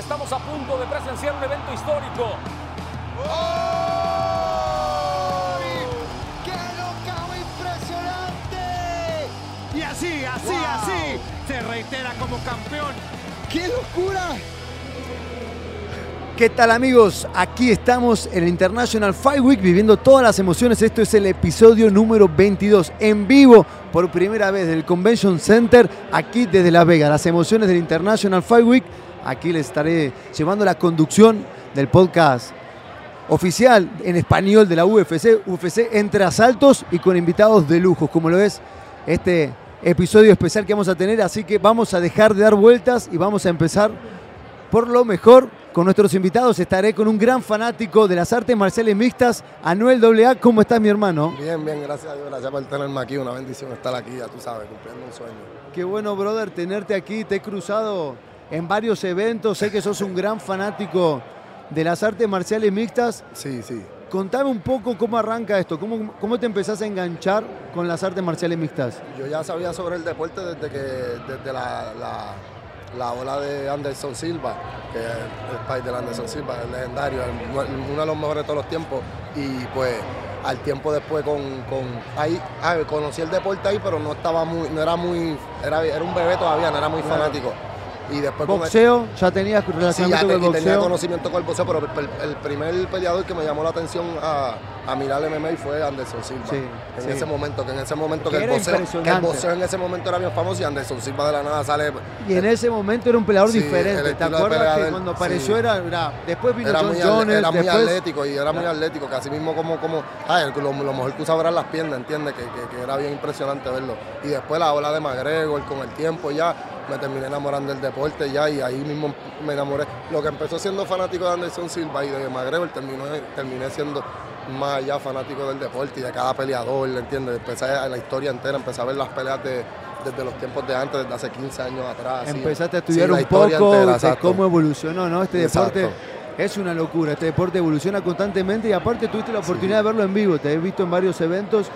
Estamos a punto de presenciar un evento histórico. ¡Qué knockout impresionante! Y así, así, Wow. así, se reitera como campeón. ¡Qué locura! ¿Qué tal amigos? Aquí estamos en el International Fight Week viviendo todas las emociones. Esto es el episodio número 22 en vivo por primera vez del Convention Center aquí desde Las Vegas. Las emociones del International Fight Week. Aquí les estaré llevando la conducción del podcast oficial en español de la UFC, UFC entre asaltos y con invitados de lujo, como lo es este episodio especial que vamos a tener. Así que vamos a dejar de dar vueltas y vamos a empezar por lo mejor con nuestros invitados. Estaré con un gran fanático de las artes marciales mixtas, Anuel AA. ¿Cómo estás, mi hermano? Bien, bien, gracias a Dios, gracias por tenerme aquí, una bendición estar aquí, ya tú sabes, cumpliendo un sueño. Qué bueno, brother, tenerte aquí. Te he cruzado en varios eventos. Sé que sos un gran fanático de las artes marciales mixtas. Sí, sí. Contame un poco cómo arranca esto, cómo, cómo te empezás a enganchar con las artes marciales mixtas. Yo ya sabía sobre el deporte desde que, desde la, la, la ola de Anderson Silva, que es el país de Anderson Silva, el legendario, uno de los mejores de todos los tiempos. Y pues al tiempo después con, con ahí, ah, conocí el deporte ahí, pero no estaba muy, no era muy, era, era un bebé todavía, no era muy fanático. Y después con el- Boxeo, ya tenías Sí, ya relacionamiento te- con el y tenía boxeo. conocimiento con el boxeo, pero el, el primer peleador que me llamó la atención a, a mirar el MMA fue Anderson Silva. Sí, en sí. ese momento, que en ese momento Que que, el boxeo, que el boxeo en ese momento era bien famoso y Anderson Silva de la nada sale. Y en ese momento era un peleador diferente. ¿Te acuerdas que de él, cuando apareció era, era- Después vino Era John muy, Jones, era muy después- atlético y era muy atlético, que así mismo como, como ah, el- lo, lo mejor que usaba eran las piernas, ¿entiendes? Que, que- que era bien impresionante verlo. Y después la ola de McGregor, con el tiempo ya me terminé enamorando del deporte ya y ahí mismo me enamoré. Lo que empezó siendo fanático de Anderson Silva y de McGregor terminó, terminé siendo más allá fanático del deporte y de cada peleador, ¿entiendes? Empecé a la historia entera, empecé a ver las peleas de- desde los tiempos de antes, desde hace 15 años atrás. Empezaste a estudiar un poco entera, de cómo evolucionó, ¿no? Este deporte es una locura. Este deporte evoluciona constantemente y aparte tuviste la oportunidad de verlo en vivo. Te he visto en varios eventos.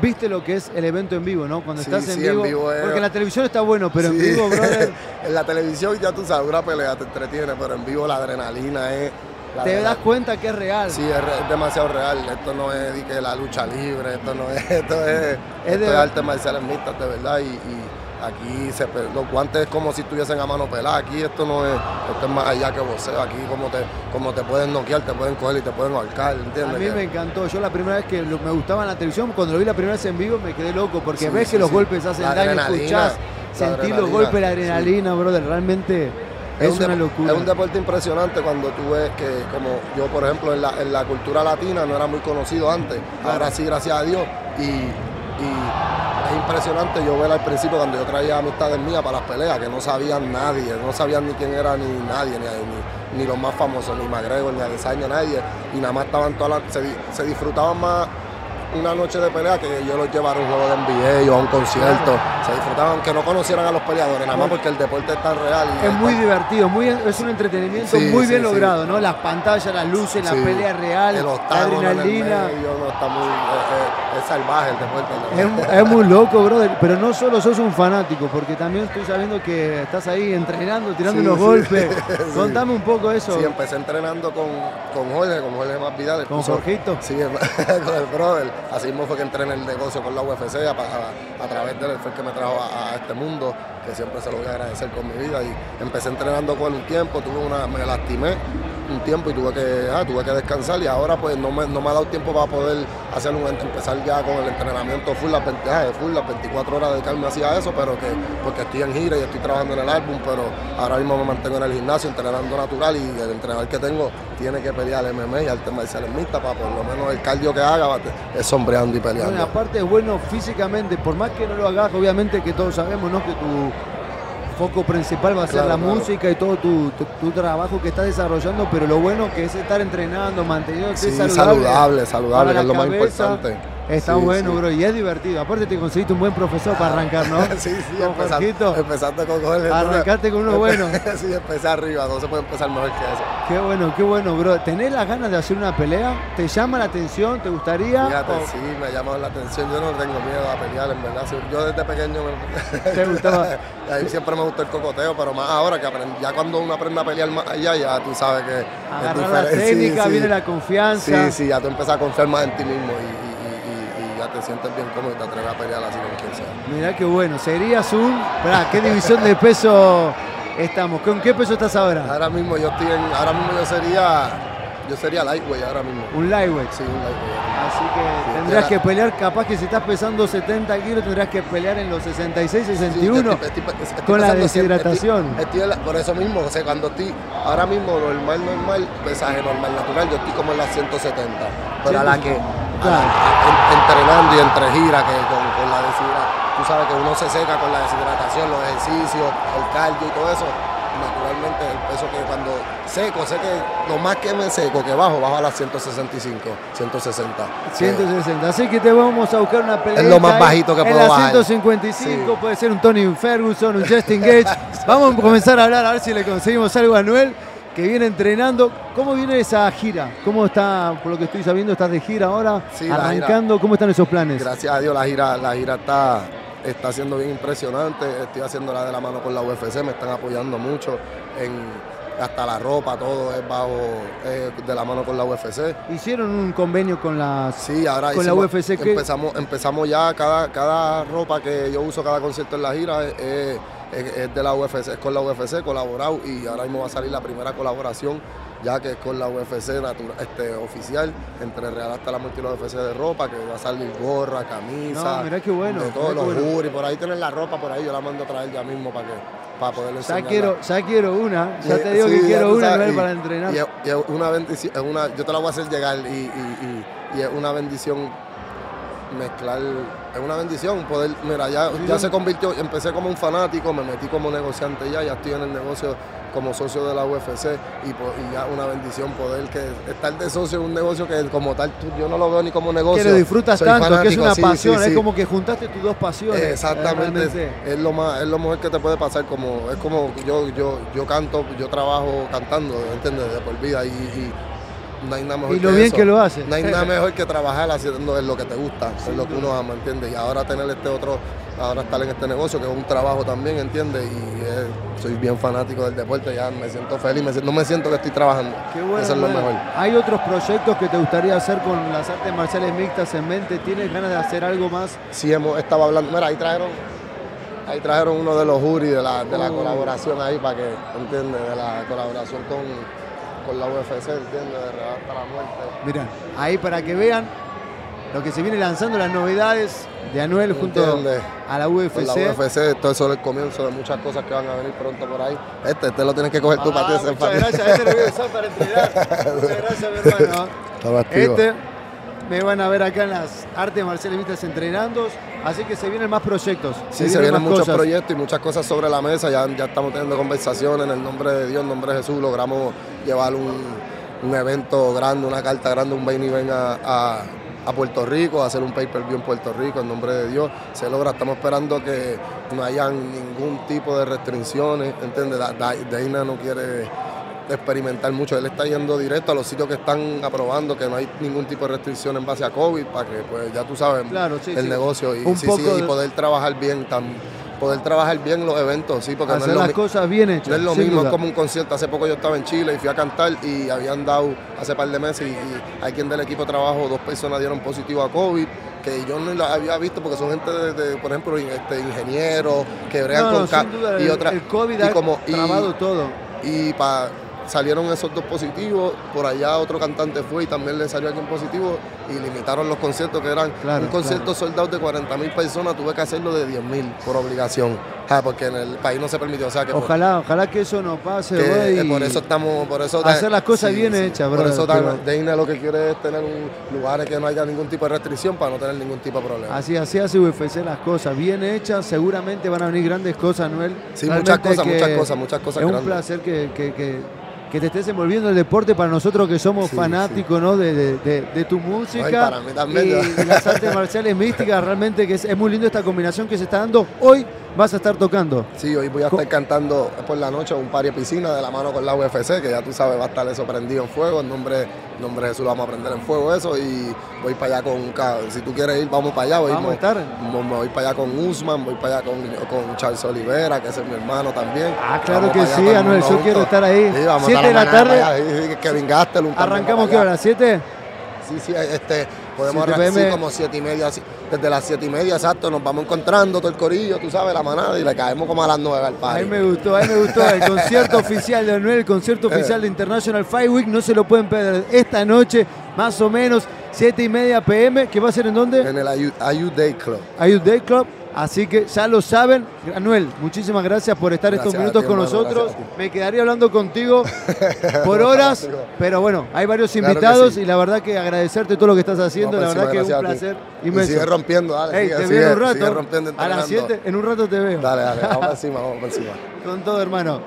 Viste lo que es el evento en vivo, ¿no? Cuando Sí, estás en sí, en vivo. es- Porque en la televisión está bueno, pero en vivo, brother, en la televisión ya tú sabes, una pelea te entretiene, pero en vivo la adrenalina es... la te adrenalina- das cuenta que es real. Sí, es, re- es demasiado real. Esto no es que la lucha libre, esto no es, esto es, esto de- es arte marciales mixtas de verdad. Y, y aquí se, los guantes es como si estuviesen a mano pelada. Aquí esto no es, esto es más allá que boxeo. Aquí como te, como te pueden noquear, te pueden coger y te pueden ahorcar, A ¿entiendes? mí Que- me encantó. Yo la primera vez que lo- me gustaba en la televisión, cuando lo vi la primera vez en vivo, me quedé loco porque Sí, ves sí, que los sí. golpes hacen La daño, escuchás, sentir los golpes, la adrenalina, brother. Realmente es, un una locura. Es un deporte impresionante cuando tú ves que, como yo, por ejemplo, en la, en la cultura latina no era muy conocido antes. Ahora sí, gracias a Dios. Y, y es impresionante yo ver al principio cuando yo traía amistades mías para las peleas, que no sabían nadie, no sabían ni quién era ni nadie, ni, ni, ni los más famosos, ni McGregor, ni Adesanya, nadie. Y nada más estaban todas las- se, di- se disfrutaban más una noche de pelea que yo los llevara a un juego de NBA o a un concierto. Se disfrutaban aunque no conocieran a los peleadores, nada más porque el deporte es tan real. y Es muy tan- divertido, muy, es un entretenimiento Sí, muy bien sí. logrado, ¿no? Las pantallas, las luces, la Sí. pelea real, el la adrenalina. medio, no, está muy, es, es- es salvaje el deporte. Es, es muy loco, brother. Pero no solo sos un fanático, porque también estoy sabiendo que estás ahí entrenando, tirando Sí, unos sí. golpes. Contame un poco eso. Sí, empecé entrenando con, con Jorge, con Jorge Más Vidal. ¿Con Jorgito? Sí, con el brother. Así mismo fue que entré en el negocio con la UFC, a, a- a través de él fue el que me trajo a, a este mundo, que siempre se lo voy a agradecer con mi vida. Y empecé entrenando con un tiempo, tuve una, me lastimé un tiempo y tuve que, ah, tuve que descansar y ahora pues no me, no me ha dado tiempo para poder hacer un, empezar ya con el entrenamiento full, las 20, ah, full, las 24 horas dedicarme hacia eso, pero que porque estoy en gira y estoy trabajando en el álbum, pero ahora mismo me mantengo en el gimnasio entrenando natural y el entrenador que tengo tiene que pelear MMA y arte marciales mixtas para por lo menos el cardio que haga es sombreando y peleando. Bueno, aparte es bueno físicamente, por más que no lo hagas, obviamente que todos sabemos, ¿no? Que tu foco principal va a ser Claro, la claro. música y todo tu, tu- tu trabajo que estás desarrollando, pero lo bueno que es estar entrenando, manteniéndote Sí, saludable. saludable, que es lo más importante. Está Sí, bueno, sí. bro, y es divertido. Aparte te conseguiste un buen profesor para arrancar, ¿no? Sí, sí, Con empezando, empezando con Jorge. Arrancaste con uno bueno. sí, empecé arriba, no se puede empezar mejor que eso. Qué bueno, qué bueno, bro. ¿Tenés las ganas de hacer una pelea? ¿Te llama la atención? ¿Te gustaría? Fíjate, ¿O sí, me llama la atención. Yo no tengo miedo a pelear, en verdad. Yo desde pequeño me... ¿Te gustaba? Ahí siempre me gustó el cocoteo, pero más ahora que aprend- ya cuando uno aprende a pelear más allá, ya tú sabes que es Agarrar la técnica, sí. viene la confianza. Sí, sí, ya tú empiezas a confiar más en ti mismo y, te sientes bien cómodo y te atreves a pelear así con quien sea. Mirá qué bueno. Serías un. Pará, ¿qué división de peso estamos? ¿Con qué peso estás ahora? Ahora mismo yo estoy en, ahora mismo yo sería, yo sería lightweight ahora mismo. Un lightweight. Sí, un lightweight. Así que Sí, tendrás que pelear, capaz que si estás pesando 70 kilos, tendrás que pelear en los 66, Sí, 61. estoy- estoy- estoy con la deshidratación. la- por eso mismo, o sea, cuando estoy ahora mismo normal, normal, pesaje normal, natural, yo estoy como en las 170. Pero a la que, Claro. en- entrenando y entre giras, que con, con la deshidratación, tú sabes que uno se seca con la deshidratación, los ejercicios, el cardio y todo eso. Naturalmente, el peso que cuando seco, sé que lo más que me seco, que bajo, bajo a las 165, 160. 160. Así que te vamos a buscar una pelea. Es lo más bajito que en puedo la bajar. 155 Sí. puede ser un Tony Ferguson, un Justin Gage. vamos a comenzar a hablar a ver si le conseguimos algo a Noel, que viene entrenando. ¿Cómo viene esa gira? ¿Cómo está, por lo que estoy sabiendo, estás de gira ahora? Sí, la arrancando. ¿Cómo están esos planes? Gracias a Dios la gira, la gira está, está siendo bien impresionante. Estoy haciendo la de la mano con la UFC, me están apoyando mucho en hasta la ropa, todo es bajo eh, de la mano con la UFC. Hicieron un convenio con las. Sí, ahora Con la UFC, ¿qué? empezamos, empezamos ya cada, cada ropa que yo uso cada concierto en la gira es, es- es- es de la UFC, es con la UFC colaborado y ahora mismo va a salir la primera colaboración ya que es con la UFC natura- este, oficial, entre Real hasta la muerte y la UFC de ropa, que va a salir gorra, camisa, No, mirá qué bueno, de todos los bueno. por ahí tienen la ropa, por ahí yo la mando a traer ya mismo para que para poderle Ya quiero, ya quiero una. Ya te digo sí, que quiero una sabes, y- para entrenar. Y y una bendición, una, yo te la voy a hacer llegar y- y es una bendición mezclar, es una bendición poder, mira, ya, ya se convirtió, empecé como un fanático, me metí como negociante ya, ya estoy en el negocio como socio de la UFC y, y ya una bendición poder que estar de socio en un negocio que como tal tú- yo no lo veo ni como negocio. que lo disfrutas soy tanto, que es una sí, pasión, sí, es como que juntaste tus dos pasiones. Exactamente, realmente. es lo más, es lo mejor que te puede pasar, como, es como yo, yo, yo canto, yo trabajo cantando, ¿entiendes? De por vida y, y no hay nada mejor Y lo que bien eso. que lo hace. No hay nada mejor que trabajar haciendo lo que te gusta, es lo que uno ama, ¿entiendes? Y ahora tener este otro, ahora estar en este negocio que es un trabajo también, ¿entiendes? Y eh, soy bien fanático del deporte, ya me siento feliz, me siento- no me siento que estoy trabajando. Qué bueno, Eso es lo mejor. ¿Hay otros proyectos que te gustaría hacer con las artes marciales mixtas en mente? ¿Tienes ganas de hacer algo más? sí hemos estado hablando. Mira, ahí trajeron, ahí trajeron uno de los juris de la, de la Oh. colaboración ahí para que, ¿entiendes? De la colaboración con, con la UFC, ¿entiendes? De hasta la muerte. Mira, ahí para que vean lo que se viene lanzando, las novedades de Anuel junto ¿Entiendes? a la Con UFC. la UFC, todo eso es el comienzo de muchas cosas que van a venir pronto por ahí. Este, este lo tienes que coger tú para ti. Ah, muchas para ti. gracias, este lo voy a usar para entrenar. Muchas gracias, mi hermano. Este me van a ver acá en las artes marciales mixtas entrenando, así que se vienen más proyectos. Sí, se vienen muchos cosas. proyectos y muchas cosas sobre la mesa. Ya, ya estamos teniendo conversaciones en el nombre de Dios, en el nombre de Jesús. Logramos llevar un, un evento grande, una carta grande, un vain y ven a, a- a Puerto Rico, hacer un pay-per-view en Puerto Rico en nombre de Dios. Se logra, estamos esperando que no hayan ningún tipo de restricciones. ¿Entiendes? Dana no quiere experimentar mucho. Él está yendo directo a los sitios que están aprobando, que no hay ningún tipo de restricción en base a COVID, para que, pues, ya tú sabes, Claro, sí, el sí. negocio y, sí, poder trabajar bien, tam- poder trabajar bien los eventos, sí, porque no Hacer es, lo, las mi- cosas bien hechas. no es lo mismo, duda. es como un concierto. Hace poco yo estaba en Chile y fui a cantar y habían dado hace par de meses y, y hay quien del equipo de trabajo, dos personas dieron positivo a COVID, que yo no la había visto porque son gente de, de, por ejemplo, este, ingenieros que bregan No, con no, ca- sin duda, y el- otra el COVID y ha como y- trabado todo. y pa- salieron esos dos positivos, por allá otro cantante fue y también le salió alguien positivo y limitaron los conciertos que eran Claro, un concierto soldado de 40 mil personas, tuve que hacerlo de 10 mil por obligación, Ah, porque en el país no se permitió. O sea que por- Ojalá, ojalá que eso no pase, que, eh, por eso estamos, por eso hacer las cosas bien hechas, Por eso pero- Deine lo que quiere es tener un, lugares que no haya ningún tipo de restricción para no tener ningún tipo de problema. Así, así hace UFC las cosas, bien hechas, seguramente van a venir grandes cosas, Noel. Sí, Realmente muchas cosas, muchas cosas, muchas cosas Es un placer que, que- que- que te estés envolviendo en el deporte para nosotros que somos Sí, fanáticos ¿no? de, de- de- de tu música Ay, para mí también, y, las artes marciales místicas. Realmente que es, es muy lindo esta combinación que se está dando. Hoy vas a estar tocando. Sí, hoy voy a Co- estar cantando por la noche un party piscina de la mano con la UFC, que ya tú sabes, va a estar eso prendido en fuego. En nombre, en nombre de Jesús lo vamos a prender en fuego eso. Y voy para allá con, si tú quieres ir, vamos para allá. Voy, Vamos a estar. me voy para allá con Usman, voy para allá con, con Charles Olivera, que ese es mi hermano también. Ah, claro Vamos que sí, Anuel, yo quiero estar ahí. Sí, vamos Siete de la tarde. allá. Kevin Gastelum también Arrancamos para que a allá. las 7. Sí, sí, este, podemos 7 arrancar sí, como siete y media, así, desde las siete y media, exacto, nos vamos encontrando todo el corillo, tú sabes, la manada, y le caemos como a las nueve al A party. mí me gustó, a mí me gustó el concierto oficial de Anuel, el concierto oficial de International Fight Week, no se lo pueden perder esta noche, más o menos, 7 y media pm, que va a ser en dónde? En el Ayu Day Club. Ayud Day Club. Así que ya lo saben. Anuel, muchísimas gracias por estar estos Gracias minutos ti, con hermano, nosotros. Me quedaría hablando contigo por horas, pero bueno, hay varios Claro invitados sí. y la verdad que agradecerte todo lo que estás haciendo. No, la verdad que es un placer Y inmenso. sigue rompiendo, dale. Sigue, te sigue, veo en un rato. rompiendo, A las entrenando. 7, en un rato te veo. Dale, dale, vamos encima, vamos encima. Con todo, hermano.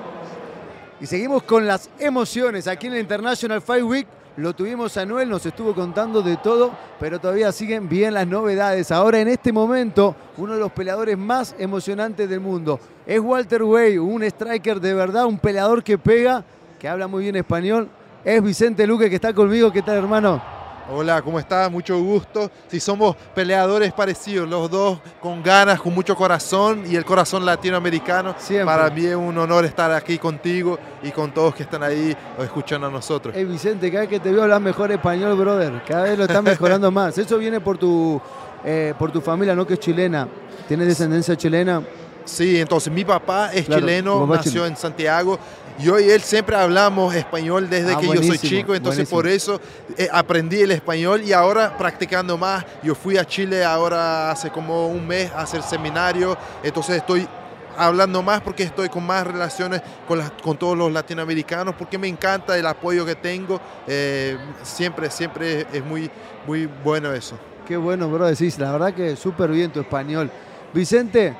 Y seguimos con las emociones aquí en el International Fight Week. Lo tuvimos a Noel, nos estuvo contando de todo, pero todavía siguen bien las novedades. Ahora, en este momento, uno de los peleadores más emocionantes del mundo es Walter Way, un striker de verdad, un peleador que pega, que habla muy bien español. Es Vicente Luque que está conmigo. ¿Qué tal, hermano? Hola, ¿cómo estás? Mucho gusto. Si somos peleadores parecidos, los dos con ganas, con mucho corazón y el corazón latinoamericano. Siempre. Para mí es un honor estar aquí contigo y con todos que están ahí escuchando a nosotros. Eh, Vicente, cada vez que te veo hablar mejor español, brother. Cada vez lo estás mejorando más. Eso viene por tu, eh, por tu familia, ¿no? Que es chilena. ¿Tienes descendencia chilena? Sí, entonces mi papá es Claro, chileno, nació chileno. en Santiago. Yo y él siempre hablamos español desde Ah, que yo soy chico, entonces buenísimo. por eso eh, aprendí el español y ahora practicando más. Yo fui a Chile ahora hace como un mes a hacer seminario, entonces estoy hablando más porque estoy con más relaciones con, con todos los latinoamericanos, porque me encanta el apoyo que tengo. eh, siempre, siempre es muy, muy bueno eso. Qué bueno, bro, decís. La verdad que súper bien tu español. Vicente,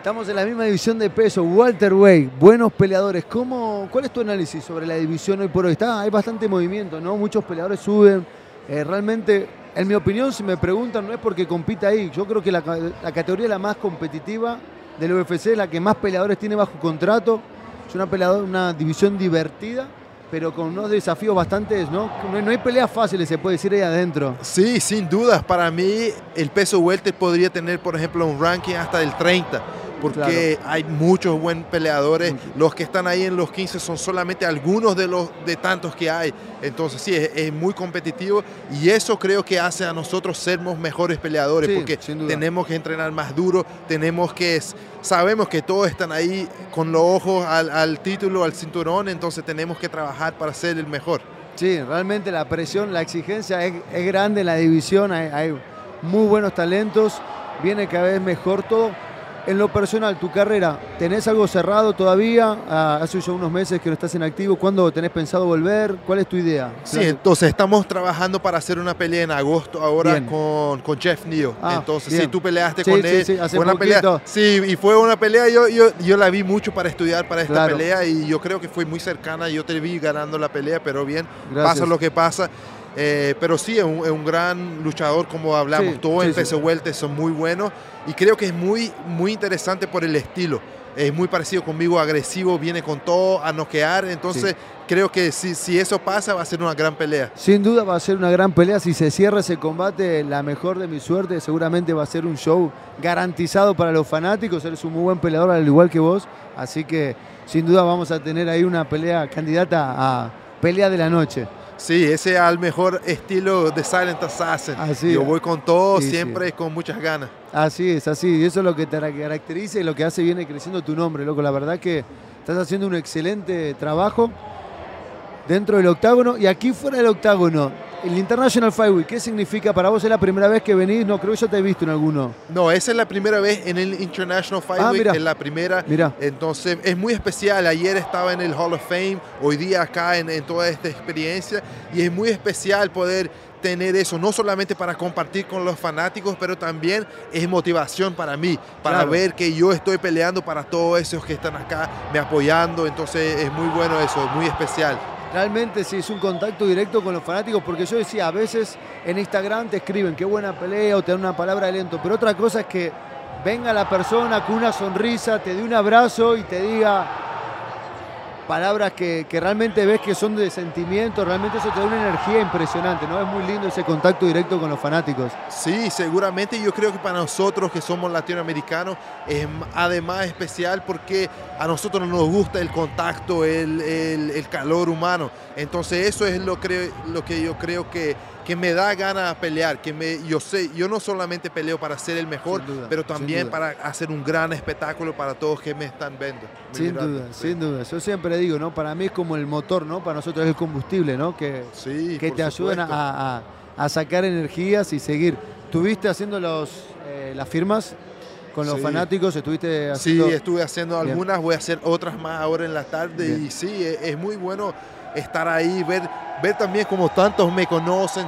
estamos en la misma división de peso. Walter Way, buenos peleadores. ¿Cómo, ¿Cuál es tu análisis sobre la división hoy por hoy? Está, hay bastante movimiento, ¿no? Muchos peleadores suben. Eh, realmente, en mi opinión, si me preguntan, no es porque compita ahí. Yo creo que la, ca- la categoría la más competitiva del UFC es la que más peleadores tiene bajo contrato. Es una, peleador, una división divertida, pero con unos desafíos bastantes, ¿no? No hay peleas fáciles, se puede decir ahí adentro. Sí, sin dudas. Para mí, el peso welter podría tener, por ejemplo, un ranking hasta del 30, porque hay muchos buenos peleadores. Mucho. Los que están ahí en los 15 son solamente algunos de los de tantos que hay. Entonces, sí, es, es muy competitivo y eso creo que hace a nosotros sermos mejores peleadores, Sí, porque tenemos que entrenar más duro, tenemos que sabemos que todos están ahí con los ojos al, al título, al cinturón, entonces tenemos que trabajar para ser el mejor. Sí, realmente la presión, la exigencia es, es grande en la división, hay, hay muy buenos talentos, viene cada vez mejor todo. En lo personal, tu carrera, ¿tenés algo cerrado todavía? Ah, hace ya unos meses que no estás en activo. ¿Cuándo tenés pensado volver? ¿Cuál es tu idea? Sí, entonces estamos trabajando para hacer una pelea en agosto ahora Bien. con, con Jeff Neal. Ah, entonces, bien. sí, tú peleaste Sí, con sí, él. sí, hace fue una pelea. Sí, y fue una pelea, yo, yo, yo la vi mucho para estudiar para esta Claro. pelea y yo creo que fue muy cercana. Yo te vi ganando la pelea, pero bien, Gracias. pasa lo que pasa. Eh, pero sí, es un, es un gran luchador, como hablamos. Sí, Todos sí, en sí. peso welter son muy buenos y creo que es muy, muy interesante por el estilo. Es muy parecido conmigo, agresivo, viene con todo a noquear. Entonces, creo que si, si eso pasa, va a ser una gran pelea. Sin duda va a ser una gran pelea. Si se cierra ese combate, la mejor de mi suerte, seguramente va a ser un show garantizado para los fanáticos. Eres un muy buen peleador, al igual que vos. Así que sin duda vamos a tener ahí una pelea candidata a pelea de la noche. Sí, ese al mejor estilo de Silent Assassin. Así Yo voy con todo, Sí, siempre con muchas ganas. Así es, así. Y eso es lo que te caracteriza y lo que hace viene creciendo tu nombre, loco. La verdad que estás haciendo un excelente trabajo. dentro del octágono y aquí fuera del octágono. El International Fight Week, ¿qué significa para vos? ¿Es la primera vez que venís? No, creo que ya te he visto en alguno. No, esa es la primera vez en el International Fight Ah, Week, es la primera. Mira. Entonces es muy especial. Ayer estaba en el Hall of Fame, hoy día acá en, en toda esta experiencia y es muy especial poder tener eso, no solamente para compartir con los fanáticos, pero también es motivación para mí, para Claro. ver que yo estoy peleando para todos esos que están acá, me apoyando. Entonces es muy bueno eso, es muy especial. Realmente sí, es un contacto directo con los fanáticos, porque yo decía, a veces en Instagram te escriben qué buena pelea o te dan una palabra de aliento, pero otra cosa es que venga la persona con una sonrisa, te dé un abrazo y te diga palabras que, que realmente ves que son de sentimiento, realmente eso te da una energía impresionante, ¿no? Es muy lindo ese contacto directo con los fanáticos. Sí, seguramente yo creo que para nosotros que somos latinoamericanos es además especial porque a nosotros nos gusta el contacto, el, el- el calor humano. Entonces eso es lo, creo, lo que yo creo que, que me da ganas de pelear, que me, yo sé, yo no solamente peleo para ser el mejor, duda, pero también para hacer un gran espectáculo para todos que me están viendo. Sin mirando. duda, Sí. sin duda. Yo siempre digo, ¿no? Para mí es como el motor, ¿no? Para nosotros es el combustible, ¿no? Que, Sí, que te ayudan a, a- a sacar energías y seguir. ¿Tuviste haciendo los, eh, las firmas con los Sí. fanáticos? ¿Estuviste Sí, haciendo...? estuve haciendo Bien. algunas, voy a hacer otras más ahora en la tarde Bien. y sí, es, es muy bueno estar ahí, ver, ver también como tantos me conocen,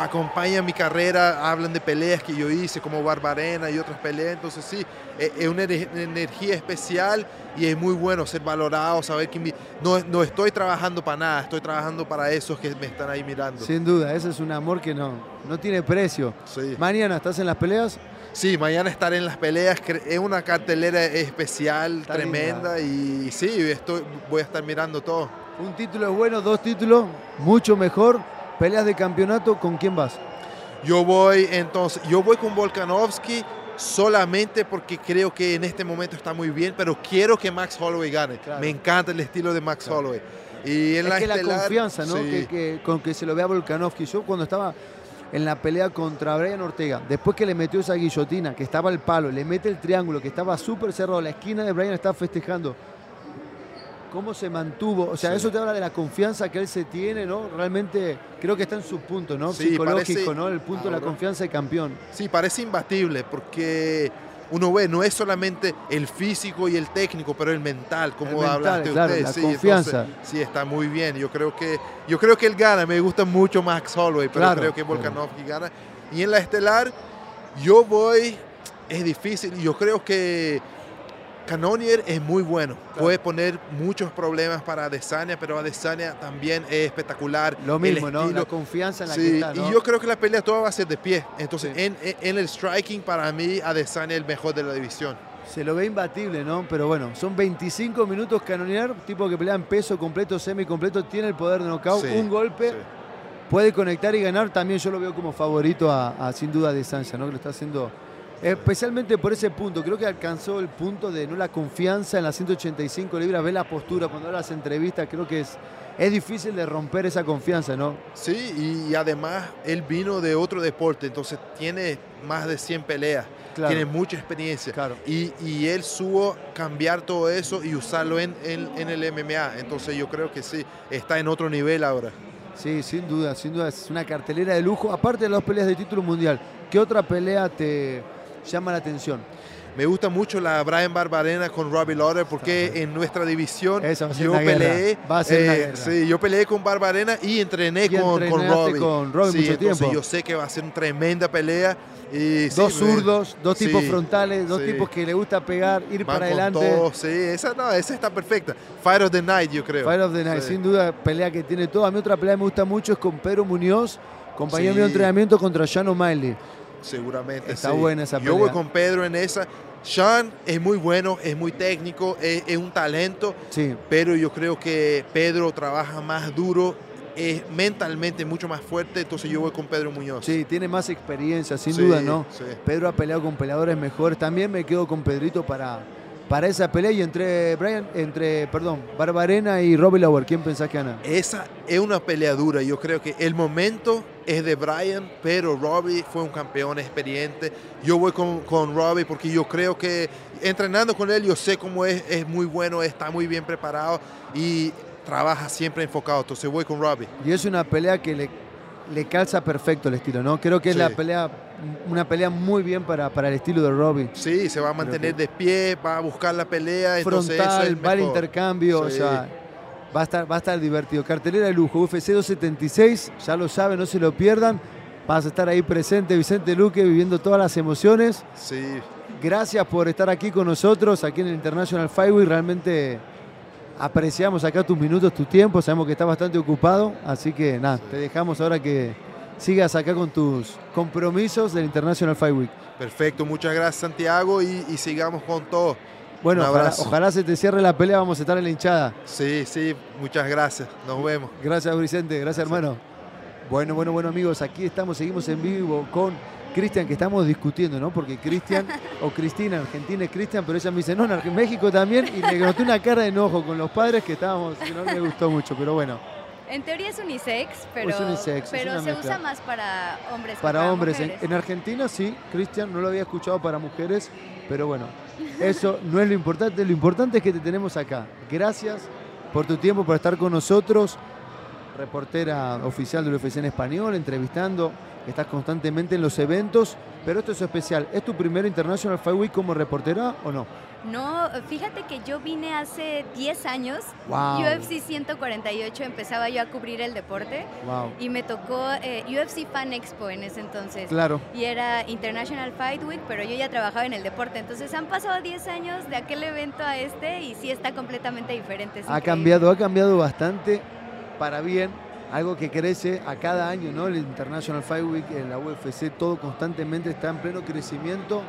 acompañan mi carrera, hablan de peleas que yo hice como Barbarena y otras peleas, entonces sí, es, es una ener- energía especial y es muy bueno ser valorado, saber que mi- no, no estoy trabajando para nada, estoy trabajando para esos que me están ahí mirando. Sin duda, ese es un amor que no, no tiene precio. Sí. Mañana, ¿estás en las peleas? Sí, mañana estaré en las peleas. Es una cartelera especial, Está tremenda. Y sí, estoy, voy a estar mirando todo. Un título es bueno, dos títulos, mucho mejor. Peleas de campeonato, ¿con quién vas? Yo voy entonces, yo voy con Volkanovski solamente porque creo que en este momento está muy bien, pero quiero que Max Holloway gane. Claro. Me encanta el estilo de Max Holloway. Y en es la que la confianza, ¿no? sí. Que, que- con que se lo vea Volkanovski. Yo cuando estaba en la pelea contra Brian Ortega, después que le metió esa guillotina, que estaba al palo, le mete el triángulo, que estaba súper cerrado, la esquina de Brian estaba festejando. ¿Cómo se mantuvo? O sea, Sí. eso te habla de la confianza que él se tiene, ¿no? Realmente creo que está en su punto, ¿no? Sí, Psicológico, parece- ¿no? El punto de la confianza de campeón. Sí, parece imbatible porque uno ve, no es solamente el físico y el técnico, pero el mental, como El mental, hablaste claro, usted. la sí, confianza. entonces, sí, está muy bien. Yo creo que yo creo que él gana. Me gusta mucho Max Holloway, pero Claro, creo que claro. Volkanovski gana. Y en la estelar, yo voy. Es difícil. Yo creo que Cannonier es muy bueno. Puede poner muchos problemas para Adesanya, pero Adesanya también es espectacular. Lo El mismo, ¿no? La confianza en la Sí, que está, ¿no? y yo creo que la pelea toda va a ser de pie. Entonces, Sí. en, el striking, para mí, Adesanya es el mejor de la división. Se lo ve imbatible, ¿no? Pero bueno, son 25 minutos canonear, tipo que pelea en peso completo, semi completo, tiene el poder de knockout, Sí, un golpe, puede conectar y ganar. También yo lo veo como favorito a, a, sin duda de Sancha, ¿no? Que lo está haciendo especialmente por ese punto. Creo que alcanzó el punto de no la confianza en las 185 libras, ve la postura cuando las entrevistas, creo que es, es difícil de romper esa confianza, ¿no? Sí, y, además él vino de otro deporte, entonces tiene más de 100 peleas, Claro. tiene mucha experiencia. Claro. Y, y él supo cambiar todo eso y usarlo en, en- en el MMA. Entonces yo creo que sí, está en otro nivel ahora. Sí, sin duda, sin duda. Es una cartelera de lujo. Aparte de las peleas de título mundial, ¿qué otra pelea te llama la atención? Me gusta mucho la Brian Barbarena con Robbie Lawler porque en nuestra división yo peleé. Va a ser una eh. Sí, yo peleé con Barbarena y entrené Y con, con Robbie. con Robbie Sí, mucho tiempo. Yo sé que va a ser una tremenda pelea. Y, dos zurdos, dos sí, tipos frontales, dos tipos que le gusta pegar, ir Van para adelante. todo, sí, esa, no, esa está perfecta. Fight of the Night, yo creo. Fight of the Night, sin duda, pelea que tiene todo. A mí otra pelea que me gusta mucho es con Pedro Muñoz, compañero mío de entrenamiento contra Sean O'Malley. Seguramente. Está sí. buena esa Yo pelea. voy con Pedro en esa. Sean es muy bueno, es muy técnico, es, es un talento, Sí, pero yo creo que Pedro trabaja más duro, es mentalmente mucho más fuerte, entonces yo voy con Pedro Muñoz. sí, tiene más experiencia, sin Sí, duda, ¿no? sí. Pedro ha peleado con peleadores mejores. También me quedo con Pedrito para, para esa pelea. Y entre Brian, entre, perdón, Barbarena y Robbie Lauer, ¿quién pensás que gana? Esa es una pelea dura. Yo creo que el momento es de Brian, pero Robbie fue un campeón experiente. Yo voy con, con Robbie porque yo creo que entrenando con él, yo sé cómo es, es muy bueno, está muy bien preparado y trabaja siempre enfocado. Entonces voy con Robbie. Y es una pelea que le, le calza perfecto el estilo, ¿no? Creo que es la pelea, una pelea muy bien para, para el estilo de Robbie. Sí, se va a mantener de pie, va a buscar la pelea. entonces eso Frontal, es va al intercambio, o sea, va a, estar, va a estar divertido. Cartelera de lujo, UFC 276, ya lo saben, no se lo pierdan. Vas a estar ahí presente, Vicente Luque, viviendo todas las emociones. Sí, Gracias por estar aquí con nosotros, aquí en el International Fight Week. Realmente apreciamos acá tus minutos, tu tiempo. Sabemos que estás bastante ocupado, así que nada, te dejamos ahora que sigas acá con tus compromisos del International Fight Week. perfecto. Muchas gracias, Santiago, y, y sigamos con todo. Bueno, ojalá, se te cierre la pelea, vamos a estar en la hinchada. Sí, sí, muchas gracias. Nos vemos. Gracias, Vicente. Gracias, hermano. Bueno, bueno, bueno, amigos. Aquí estamos, seguimos en vivo con Cristian, que estamos discutiendo, ¿no? Porque Cristian, o Cristina, en Argentina es Cristian, pero ella me dice, no, en México también. Y le noté una cara de enojo con los padres que estábamos, que no me gustó mucho, pero bueno, En teoría es unisex, pero, Es unisex, pero se mezcla. usa más para hombres que para hombres. En, mujeres. en Argentina sí, Cristian, no lo había escuchado para mujeres, pero bueno, eso no es lo importante. Lo importante es que te tenemos acá. Gracias por tu tiempo, por estar con nosotros. Reportera oficial del UFC en español, entrevistando. Estás constantemente en los eventos, pero esto es especial. ¿Es tu primer International Fight Week como reportera o no? No, fíjate que yo vine hace 10 años. Wow. UFC 148 empezaba yo a cubrir el deporte Wow. y me tocó eh, UFC Fan Expo en ese entonces. Claro. Y era International Fight Week, pero yo ya trabajaba en el deporte. Entonces han pasado 10 años de aquel evento a este y sí está completamente diferente. es Ha increíble. cambiado, ha cambiado bastante para bien, algo que crece a cada año, ¿no? El International Fight Week, en la UFC, todo constantemente está en pleno crecimiento.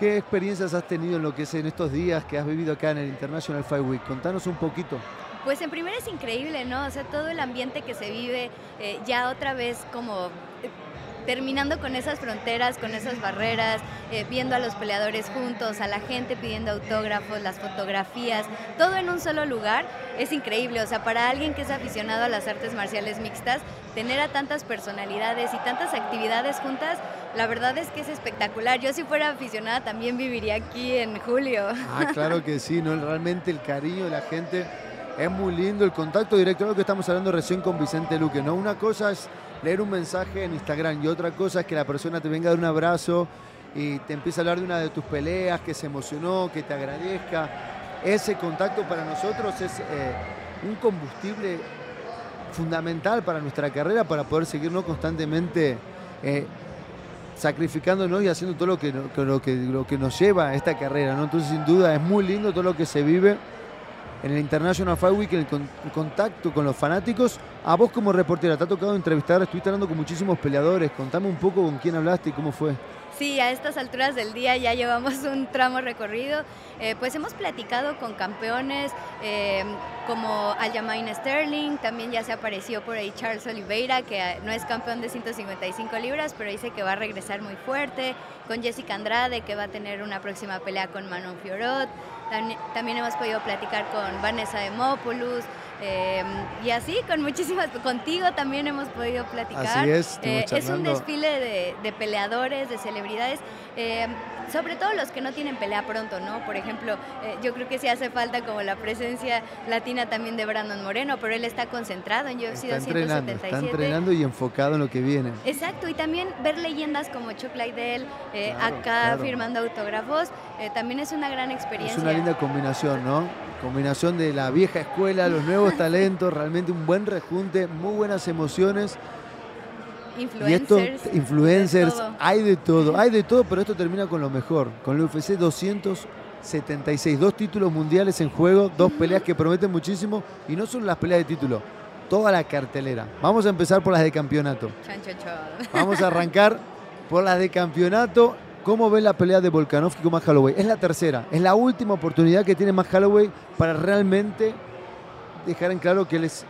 ¿Qué experiencias has tenido en lo que es en estos días que has vivido acá en el International Fight Week? Contanos un poquito. Pues en primera es increíble, ¿no? O sea, todo el ambiente que se vive eh, ya otra vez como terminando con esas fronteras, con esas barreras, eh, viendo a los peleadores juntos, a la gente pidiendo autógrafos, las fotografías, todo en un solo lugar, es increíble. O sea, para alguien que es aficionado a las artes marciales mixtas, tener a tantas personalidades y tantas actividades juntas, la verdad es que es espectacular. Yo si fuera aficionada también viviría aquí en julio. Ah, claro que sí, ¿no? Realmente el cariño de la gente es muy lindo, el contacto directo, lo que estamos hablando recién con Vicente Luque, ¿no? Una cosa es leer un mensaje en Instagram y otra cosa es que la persona te venga a dar un abrazo y te empieza a hablar de una de tus peleas, que se emocionó, que te agradezca. Ese contacto para nosotros es eh, un combustible fundamental para nuestra carrera, para poder seguirnos constantemente eh, sacrificándonos y haciendo todo lo que, lo, que, lo que nos lleva a esta carrera. Entonces, sin duda, es muy lindo todo lo que se vive en el International Fight Week, con- el contacto con los fanáticos. A vos como reportera, te ha tocado entrevistar, estuviste hablando con muchísimos peleadores. Contame un poco con quién hablaste y cómo fue. Sí, a estas alturas del día ya llevamos un tramo recorrido. Eh, pues hemos platicado con campeones eh, como Aljamain Sterling, también ya se apareció por ahí Charles Oliveira, que eh, no es campeón de 155 libras, pero dice que va a regresar muy fuerte. Con Jessica Andrade, que va a tener una próxima pelea con Manon Fiorot. También, hemos podido platicar con Vanessa Demopoulos. Eh, y así, con muchísimas, contigo también hemos podido platicar. Así es, Eh, es un desfile de, de peleadores, de celebridades, eh, sobre todo los que no tienen pelea pronto, ¿no? Por ejemplo, eh, yo creo que sí hace falta como la presencia latina también de Brandon Moreno, pero él está concentrado en UFC Está entrenando, está 277. entrenando y enfocado en lo que viene. Exacto, y también ver leyendas como Chuck Liddell eh, Claro, acá claro. firmando autógrafos, eh, también es una gran experiencia. Es una linda combinación, ¿no? Combinación de la vieja escuela, los nuevos talentos, realmente un buen rejunte, muy buenas emociones. Y esto, Influencers. influencers, de hay de todo, hay de todo, pero esto termina con lo mejor, con el UFC 276, dos títulos mundiales en juego, dos peleas que prometen muchísimo, y no solo las peleas de título, toda la cartelera. Vamos a empezar por las de campeonato. Vamos a arrancar por las de campeonato. ¿Cómo ves la pelea de Volkanovski con Max Holloway? Es la tercera, es la última oportunidad que tiene Max Holloway para realmente dejar en claro que él es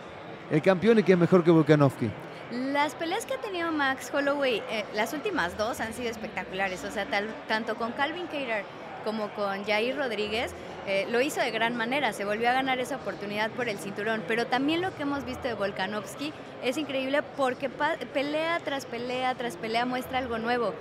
el campeón y que es mejor que Volkanovski. Las peleas que ha tenido Max Holloway, eh, las últimas dos han sido espectaculares. O sea, tanto con Calvin Cater como con Jair Rodríguez, eh, lo hizo de gran manera. Se volvió a ganar esa oportunidad por el cinturón. Pero también lo que hemos visto de Volkanovski es increíble porque pelea tras pelea tras pelea muestra algo nuevo.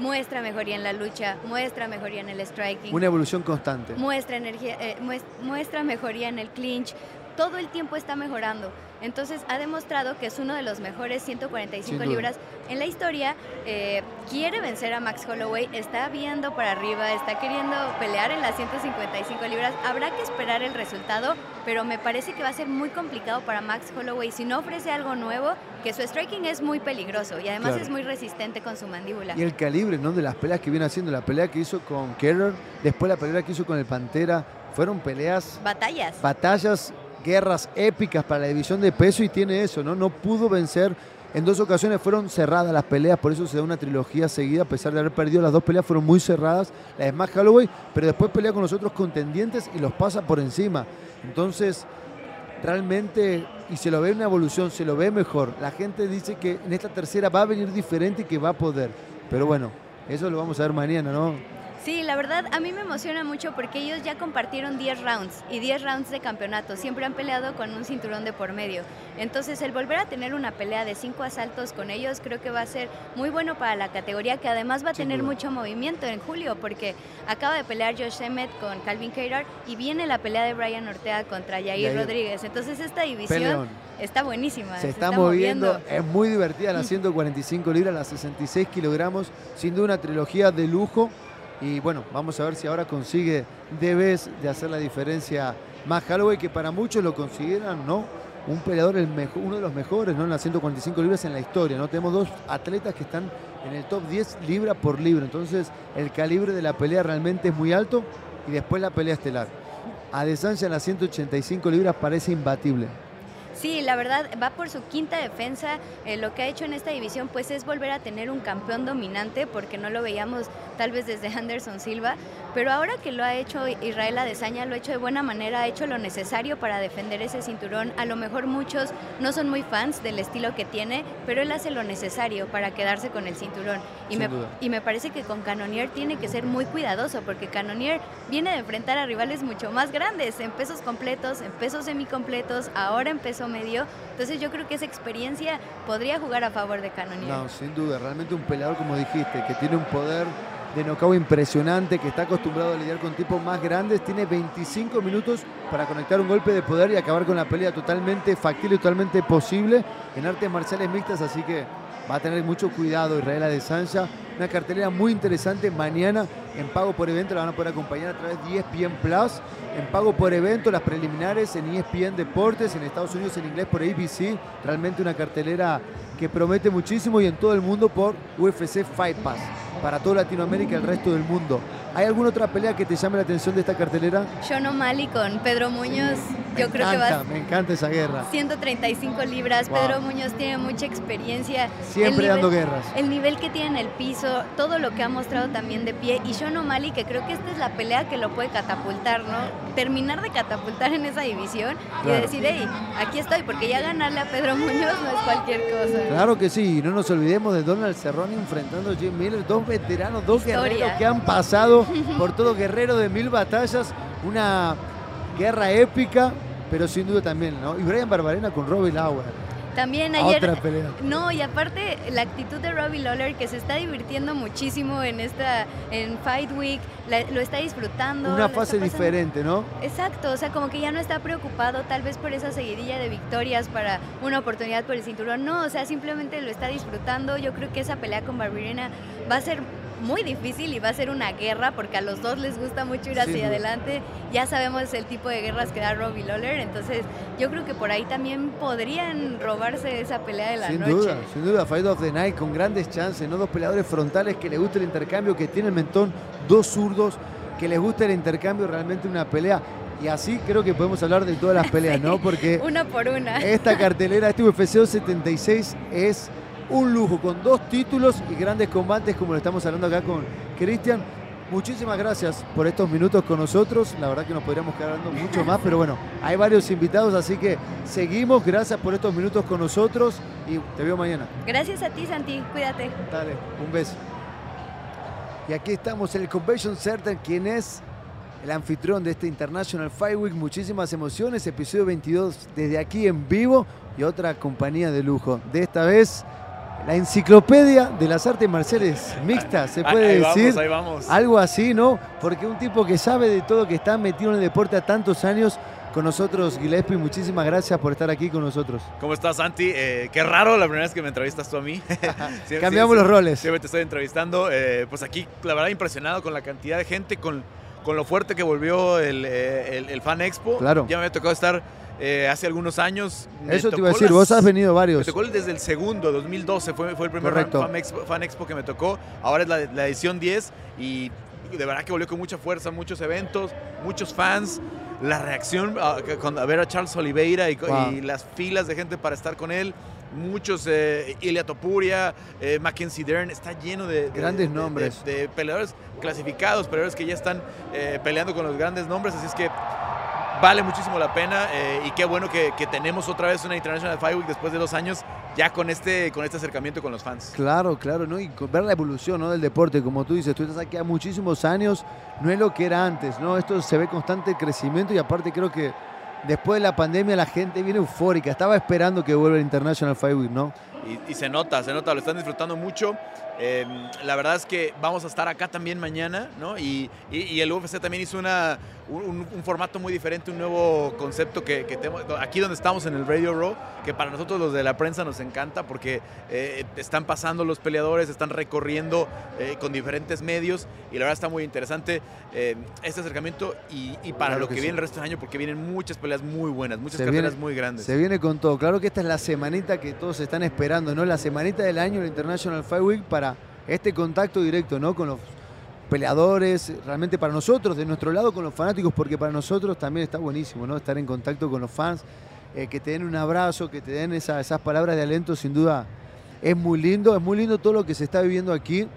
Muestra mejoría en la lucha, muestra mejoría en el striking Una evolución constante. muestra energía, eh, mues- muestra mejoría en el clinch, todo el tiempo está mejorando. Entonces ha demostrado que es uno de los mejores 145 libras en la historia. Eh, quiere vencer a Max Holloway, está viendo para arriba, está queriendo pelear en las 155 libras. Habrá que esperar el resultado, pero me parece que va a ser muy complicado para Max Holloway si no ofrece algo nuevo, que su striking es muy peligroso y además es muy resistente con su mandíbula. Y el calibre ¿no? de las peleas que viene haciendo, la pelea que hizo con Keller, después la pelea que hizo con el Pantera, fueron peleas... Batallas. Batallas guerras épicas para la división de peso y tiene eso, ¿no? No pudo vencer. En dos ocasiones fueron cerradas las peleas, por eso se da una trilogía seguida, a pesar de haber perdido las dos peleas, fueron muy cerradas. La de Smash Holloway, pero después pelea con los otros contendientes y los pasa por encima. Entonces, realmente, y se lo ve una evolución, se lo ve mejor. La gente dice que en esta tercera va a venir diferente y que va a poder. Pero bueno, eso lo vamos a ver mañana, ¿no? Sí, la verdad a mí me emociona mucho porque ellos ya compartieron 10 rounds y 10 rounds de campeonato. Siempre han peleado con un cinturón de por medio. Entonces el volver a tener una pelea de 5 asaltos con ellos creo que va a ser muy bueno para la categoría que además va a tener mucho movimiento en julio porque acaba de pelear Josh Emmett con Calvin Keirar y viene la pelea de Brian Ortega contra Jair Rodríguez. Entonces esta división... Está buenísima. Se, está, moviendo. Es muy divertida las 145 libras, las 66 kilogramos. Sin duda una trilogía de lujo. Y bueno, vamos a ver si ahora consigue de vez de hacer la diferencia más Holloway, que para muchos lo consideran, ¿no? Un peleador, el mejor, uno de los mejores, ¿no? En las 145 libras en la historia, ¿no? Tenemos dos atletas que están en el top 10 libra por libra. Entonces, el calibre de la pelea realmente es muy alto. Y después la pelea estelar. A Desancha en las 185 libras parece imbatible. Sí, la verdad va por su quinta defensa. Eh, lo que ha hecho en esta división pues es volver a tener un campeón dominante porque no lo veíamos tal vez desde Anderson Silva, pero ahora que lo ha hecho Israel Adesanya, lo ha hecho de buena manera, ha hecho lo necesario para defender ese cinturón. A lo mejor muchos no son muy fans del estilo que tiene, pero él hace lo necesario para quedarse con el cinturón. Y, me, y me parece que con Canonier tiene que ser muy cuidadoso porque Canonier viene de enfrentar a rivales mucho más grandes, en pesos completos, en pesos semicompletos, ahora en peso medio. Entonces yo creo que esa experiencia podría jugar a favor de Canonier. No, sin duda, realmente un peleador como dijiste, que tiene un poder de knockout impresionante, que está acostumbrado a lidiar con tipos más grandes, tiene 25 minutos para conectar un golpe de poder y acabar con la pelea totalmente factible totalmente posible en artes marciales mixtas, así que va a tener mucho cuidado Israel Adesanya. Una cartelera muy interesante mañana en pago por evento, la van a poder acompañar a través de ESPN Plus, en pago por evento, las preliminares en ESPN Deportes, en Estados Unidos en inglés por ABC, realmente una cartelera que promete muchísimo y en todo el mundo por UFC Fight Pass para toda Latinoamérica y el resto del mundo. ¿Hay alguna otra pelea que te llame la atención de esta cartelera? John O'Malley con Pedro Muñoz. Me yo creo que va. Me encanta esa guerra. 135 libras. Pedro Muñoz tiene mucha experiencia. Siempre dando guerras. El nivel que tiene en el piso, todo lo que ha mostrado también de pie. Y Sean O'Malley, que creo que esta es la pelea que lo puede catapultar, ¿no? Terminar de catapultar en esa división y decir, hey, aquí estoy, porque ya ganarle a Pedro Muñoz no es cualquier cosa. Claro que sí. No nos olvidemos de Donald Cerrone enfrentando a Jim Miller, dos veteranos, dos guerreros que han pasado por todo guerrero de mil batallas, una guerra épica, pero sin duda también, ¿no? Y Brian Barbarena con Robbie Lauer. También ayer. No, y aparte la actitud de Robbie Lawler que se está divirtiendo muchísimo en esta en Fight Week, lo está disfrutando. Una fase diferente, ¿no? Exacto, o sea, como que ya no está preocupado tal vez por esa seguidilla de victorias para una oportunidad por el cinturón. No, o sea, simplemente lo está disfrutando. Yo creo que esa pelea con Barbarena va a ser muy difícil y va a ser una guerra porque a los dos les gusta mucho ir hacia adelante. Ya sabemos el tipo de guerras que da Robbie Lawler, entonces yo creo que por ahí también podrían robarse esa pelea de la sin noche. Sin duda, sin duda, Fight of the Night con grandes chances, ¿no? Dos peleadores frontales que les gusta el intercambio, que tienen mentón, dos zurdos, que les gusta el intercambio, realmente una pelea y así creo que podemos hablar de todas las peleas, ¿no? Porque una por una. Esta cartelera, este UFC 76 es un lujo con dos títulos y grandes combates como lo estamos hablando acá con Cristian. Muchísimas gracias por estos minutos con nosotros. La verdad que nos podríamos quedar hablando mucho más, pero bueno, hay varios invitados, así que seguimos. Gracias por estos minutos con nosotros y te veo mañana. Gracias a ti, Santi. Cuídate. Dale, un beso. Y aquí estamos en el Convention Center, quien es el anfitrión de este International Fight Week. Muchísimas emociones, episodio 22 desde aquí en vivo y otra compañía de lujo. De esta vez la enciclopedia de las artes marciales mixtas, se puede decir. Algo así, ¿no? Porque un tipo que sabe de todo, que está metido en el deporte a tantos años, con nosotros, Gillespie. Muchísimas gracias por estar aquí con nosotros. ¿Cómo estás, Santi? Eh, qué raro la primera vez que me entrevistas tú a mí. Siempre, Cambiamos los roles. Siempre te estoy entrevistando. Eh, pues aquí, la verdad, impresionado con la cantidad de gente, con, con lo fuerte que volvió el, eh, el, el Fan Expo. Claro. Ya me había tocado estar eh, hace algunos años. Eso te iba a decir, vos has venido varios. Me tocó desde el segundo, 2012, fue, fue el primer fan expo, fan expo, que me tocó. Ahora es la, la edición 10 y de verdad que volvió con mucha fuerza, muchos eventos, muchos fans. La reacción a, a ver a Charles Oliveira y, wow. y, las filas de gente para estar con él. Muchos, eh, Ilia Topuria, eh, Mackenzie Dern, está lleno de, de grandes nombres. De, de, peleadores clasificados, peleadores que ya están eh, peleando con los grandes nombres. Así es que vale muchísimo la pena eh, y qué bueno que, tenemos otra vez una International Fight Week después de dos años ya con este, con este acercamiento con los fans. Claro, claro, ¿no? y ver la evolución ¿no? del deporte, como tú dices, tú estás aquí a muchísimos años, no es lo que era antes, ¿no? Esto se ve constante crecimiento y aparte creo que después de la pandemia la gente viene eufórica, estaba esperando que vuelva el International Fight Week, ¿no? Y, y se nota, se nota, lo están disfrutando mucho. Eh, la verdad es que vamos a estar acá también mañana, ¿no? Y, y, y el UFC también hizo una, un, un, formato muy diferente, un nuevo concepto que, que tenemos aquí donde estamos en el Radio Row, que para nosotros los de la prensa nos encanta porque eh, están pasando los peleadores, están recorriendo eh, con diferentes medios y la verdad está muy interesante eh, este acercamiento y, y para claro lo que, que viene sí. el resto del año porque vienen muchas peleas muy buenas, muchas se carreras viene, muy grandes. Se viene con todo. Claro que esta es la semanita que todos están esperando, ¿no? La semanita del año, el International Fight Week para este contacto directo ¿no? con los peleadores, realmente para nosotros, de nuestro lado con los fanáticos, porque para nosotros también está buenísimo ¿no? estar en contacto con los fans, eh, que te den un abrazo, que te den esa, esas palabras de aliento, sin duda es muy lindo, es muy lindo todo lo que se está viviendo aquí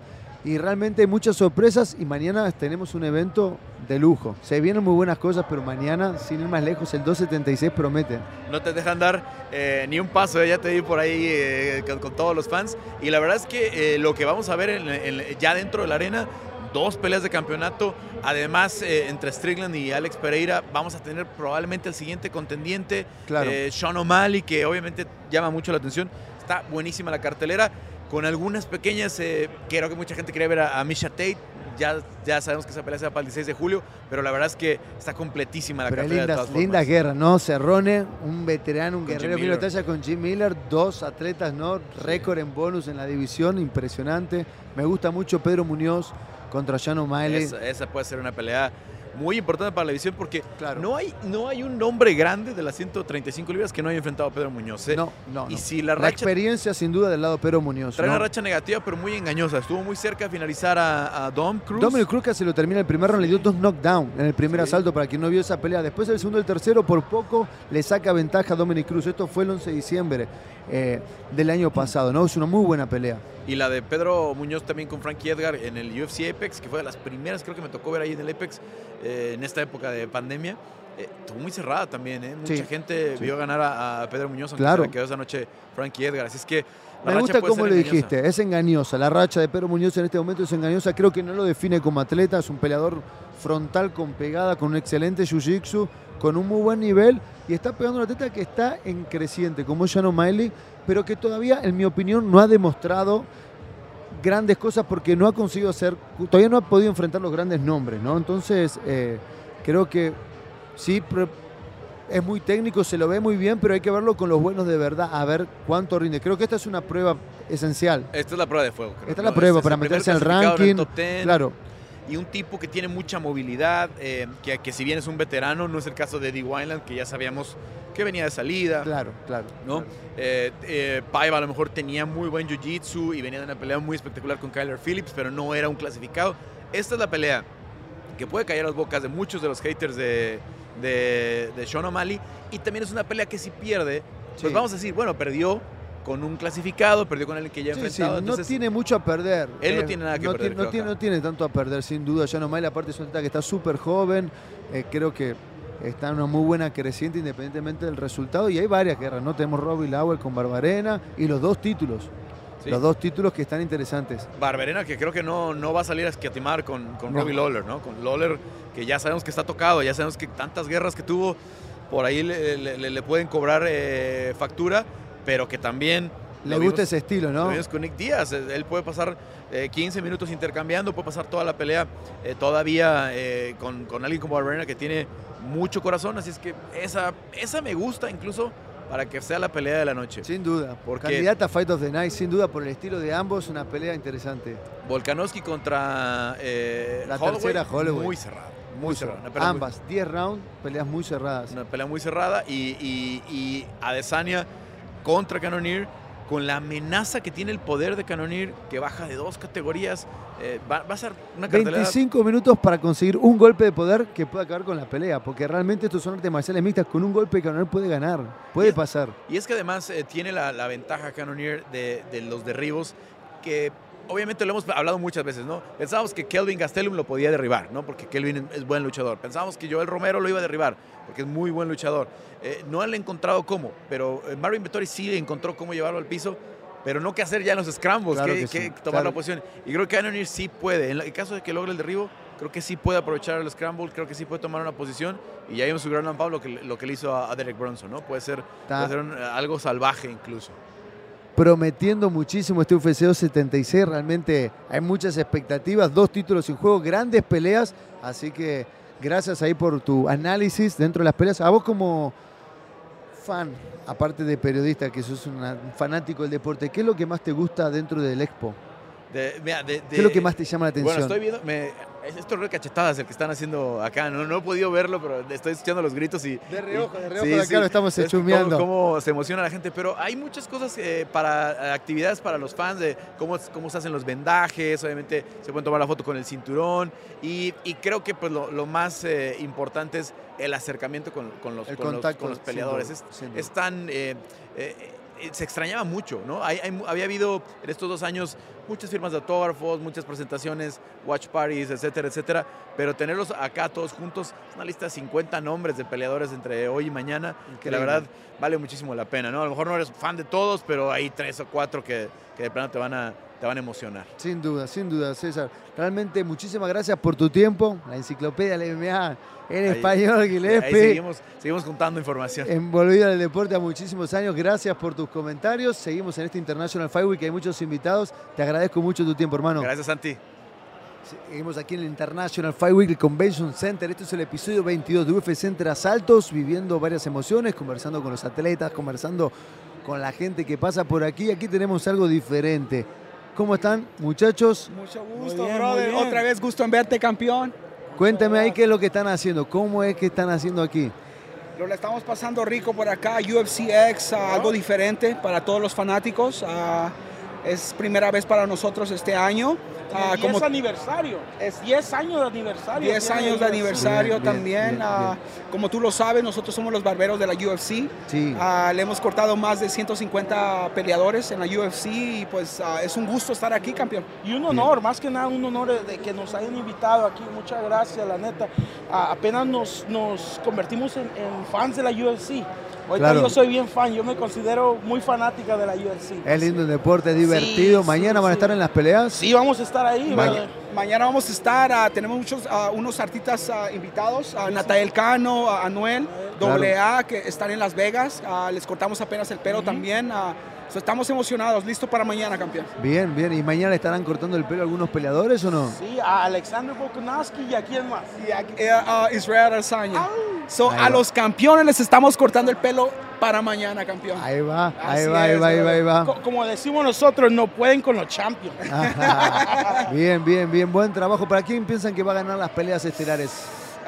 y realmente hay muchas sorpresas y mañana tenemos un evento de lujo. Se vienen muy buenas cosas, pero mañana, sin ir más lejos, el 276 promete. No te dejan dar eh, ni un paso, eh, ya te vi por ahí eh, con, con, todos los fans. Y la verdad es que lo que vamos a ver en, en, ya dentro de la arena, dos peleas de campeonato, además entre Strickland y Alex Pereira, vamos a tener probablemente el siguiente contendiente, claro. Sean O'Malley, que obviamente llama mucho la atención. Está buenísima la cartelera con algunas pequeñas, eh, creo que mucha gente quería ver a, a Misha Tate, ya, ya, sabemos que esa pelea será para el 16 de julio, pero la verdad es que está completísima la pero carrera. Linda, de linda guerra, ¿no? Cerrone, un veterano, un con guerrero de batalla con Jim Miller, dos atletas, ¿no? Récord en bonus en la división, impresionante. Me gusta mucho Pedro Muñoz contra Jan O'Malley. Esa, esa puede ser una pelea muy importante para la división porque claro. no, hay, no hay un nombre grande de las 135 libras que no haya enfrentado a Pedro Muñoz. ¿eh? No, no. Y no. si la, racha, la experiencia sin duda del lado Pedro Muñoz. Trae ¿no? una racha negativa pero muy engañosa. Estuvo muy cerca de finalizar a, a Dom Cruz. Dominic Cruz casi lo termina el primer round, le dio dos knockdown en el primer sí. asalto para quien no vio esa pelea. Después el segundo y el tercero por poco le saca ventaja a Dominic Cruz. Esto fue el 11 de diciembre eh, del año pasado, ¿no? Es una muy buena pelea. Y la de Pedro Muñoz también con Frankie Edgar en el UFC Apex, que fue de las primeras, creo que me tocó ver ahí en el Apex eh, en esta época de pandemia. Eh, estuvo muy cerrada también, ¿eh? Mucha sí, gente sí. vio ganar a, a, Pedro Muñoz, aunque claro. se quedó esa noche Frankie Edgar. Así es que la Me gusta cómo lo dijiste, es engañosa. La racha de Pedro Muñoz en este momento es engañosa. Creo que no lo define como atleta, es un peleador frontal con pegada, con un excelente jiu-jitsu, con un muy buen nivel y está pegando una atleta que está en creciente, como es Jan O'Malley, pero que todavía, en mi opinión, no ha demostrado grandes cosas porque no ha conseguido hacer, todavía no ha podido enfrentar los grandes nombres, ¿no? Entonces, eh, creo que sí, es muy técnico, se lo ve muy bien, pero hay que verlo con los buenos de verdad, a ver cuánto rinde. Creo que esta es una prueba esencial. Esta es la prueba de fuego. Creo, esta es la prueba para meterse en el ranking. top 10. Claro. Y un tipo que tiene mucha movilidad, eh, que, que, si bien es un veterano, no es el caso de Eddie Wineland, que ya sabíamos que venía de salida. Claro, claro. ¿no? Claro. Eh, eh, Paiva a lo mejor tenía muy buen jiu-jitsu y venía de una pelea muy espectacular con Kyler Phillips, pero no era un clasificado. Esta es la pelea que puede caer a las bocas de muchos de los haters de, de, de Sean O'Malley y también es una pelea que si pierde, pues vamos a decir, bueno, perdió con un clasificado, perdió con alguien que ya sí, enfrentado. Sí, entonces, no tiene mucho a perder. Él eh, no tiene nada que no perder. Tiene, no, tiene, no, tiene, tanto a perder, sin duda. Ya no aparte es una que está súper joven. Eh, creo que está en una muy buena creciente independientemente del resultado. Y hay varias guerras, ¿no? Tenemos Robbie Lawler con Barbarena y los dos títulos. Sí. Los dos títulos que están interesantes. Barberena, que creo que no, no va a salir a esquiatimar con, con no. Robbie Lawler, ¿no? Con Lawler, que ya sabemos que está tocado, ya sabemos que tantas guerras que tuvo, por ahí le, le, le pueden cobrar eh, factura, pero que también Le gusta vimos- ese estilo, Lo ¿no? vimos con Nick Díaz. eh, Él puede pasar eh, 15 minutos intercambiando, puede pasar toda la pelea eh, todavía eh, con, con alguien como Barberena que tiene mucho corazón. Así es que esa, esa me gusta incluso para que sea la pelea de la noche. Sin duda. Porque- Candidata a Fight of the Night, sin duda, por el estilo de ambos, una pelea interesante. Volkanovski contra eh, La Holloway, tercera Holloway. Muy cerrada. Muy cerrada. Ambas, 10 rounds, peleas muy cerradas. Una pelea muy cerrada y, y, y Adesanya contra Cannonier con la amenaza que tiene el poder de Cannonier que baja de dos categorías. eh, va, va a ser una cartelera 25 minutos para conseguir un golpe de poder que pueda acabar con la pelea, porque realmente estos son artes marciales mixtas, con un golpe que puede ganar, puede Y- pasar. Y es que además eh, tiene la, la ventaja Cannonier de, de los derribos que obviamente lo hemos hablado muchas veces, ¿no? Pensábamos que Kelvin Gastelum lo podía derribar, ¿no? Porque Kelvin es buen luchador. Pensábamos que Joel Romero lo iba a derribar, porque es muy buen luchador. Eh, no han encontrado cómo, pero eh, Marvin Vettori sí encontró cómo llevarlo al piso, pero no qué hacer ya en los scrambles, Claro que, que sí, que tomar claro. la posición. Y creo que Cannonier sí puede. En el caso de que logre el derribo, creo que sí puede aprovechar el scramble, creo que sí puede tomar una posición. Y ya vimos su gran Pablo lo que, lo que le hizo a, Derek Bronson, ¿no? Puede ser, Está- puede ser un- algo salvaje incluso. Prometiendo muchísimo este UFC 276. Realmente hay muchas expectativas, dos títulos en juego, grandes peleas. Así que gracias ahí por tu análisis dentro de las peleas. A vos como fan, aparte de periodista, que sos una- un fanático del deporte, ¿qué es lo que más te gusta dentro del Expo? De- mira, de- ¿Qué es lo que más te llama la atención? Bueno, estoy viendo, me, esto es re cachetadas el que están haciendo acá, no, no he podido verlo, pero estoy escuchando los gritos y... De reojo, de reojo Sí, de acá sí. lo estamos Es chumeando. Cómo, cómo se emociona la gente, pero hay muchas cosas eh, para eh, actividades para los fans, de cómo, cómo se hacen los vendajes, obviamente se pueden tomar la foto con el cinturón y, y creo que pues, lo, lo más eh, importante es el acercamiento con, con los, con los- contacto, con los sin peleadores. duda, Es- sin duda. es tan... eh, se extrañaba mucho, ¿no? Hay- hay mu- había habido en estos dos años muchas firmas de autógrafos, muchas presentaciones, watch parties, etcétera, etcétera, pero tenerlos acá todos juntos, es una lista de 50 nombres de peleadores entre hoy y mañana, que la verdad vale muchísimo la pena, ¿no? A lo mejor no eres fan de todos, pero hay tres o cuatro que, que de plano te van a, te van a emocionar. Sin duda, sin duda, César. Realmente muchísimas gracias por tu tiempo. La enciclopedia la MMA en Ahí- español, Ahí Gillespie. seguimos, seguimos juntando información. Envolvido en el deporte a muchísimos años. Gracias por tus comentarios. Seguimos en este International Fight Week. Hay muchos invitados. Te agradezco mucho tu tiempo, hermano. Gracias, Santi. Seguimos aquí en el International Fight Week el Convention Center. Este es el episodio 22 de UFC Entre Asaltos, viviendo varias emociones, conversando con los atletas, conversando con la gente que pasa por aquí. Aquí tenemos algo diferente. ¿Cómo están, muchachos? Mucho gusto, bien, brother. Otra vez gusto en verte, campeón. Cuéntame ahí qué es lo que están haciendo. ¿Cómo es que están haciendo aquí? Lo le estamos pasando rico por acá. UFC X, ah, algo diferente para todos los fanáticos. Ah, es primera vez para nosotros este año. Ah, Y como es aniversario. Es 10 años de aniversario. 10 tiene años de aniversario Bien, bien, también. bien, Ah, como tú lo sabes, nosotros somos los barberos de la UFC. Sí. Ah, le hemos cortado más de 150 peleadores en la UFC y pues es un gusto estar aquí, campeón. Y un honor, más que nada un honor de que nos hayan invitado aquí. Muchas gracias, la neta. Apenas nos, nos convertimos en, en fans de la UFC. Ahorita Claro. yo soy bien fan, yo me considero muy fanática de la UFC. Es lindo el deporte, es divertido. sí, Mañana van a sí. estar en las peleas. Sí, vamos a estar ahí. Ma- mañana vamos a estar, ah, tenemos muchos, ah, unos artistas ah, invitados, a Natael Cano, a Anuel, doble A, que están en Las Vegas, les cortamos apenas el pelo también, so estamos emocionados, listo para mañana, campeón. Bien, bien. ¿Y mañana le estarán cortando el pelo algunos peleadores o no? Sí, a Alexander Volkanovski y a quién más. Y eh, a Israel Arzaña. So, a los campeones les estamos cortando el pelo para mañana, campeón. Ahí va, ahí va, ahí es, va, ahí va, ahí va. Co- Como decimos nosotros, no pueden con los champions. Ajá. Bien, bien, bien. Buen trabajo. ¿Para quién piensan que va a ganar las peleas estelares?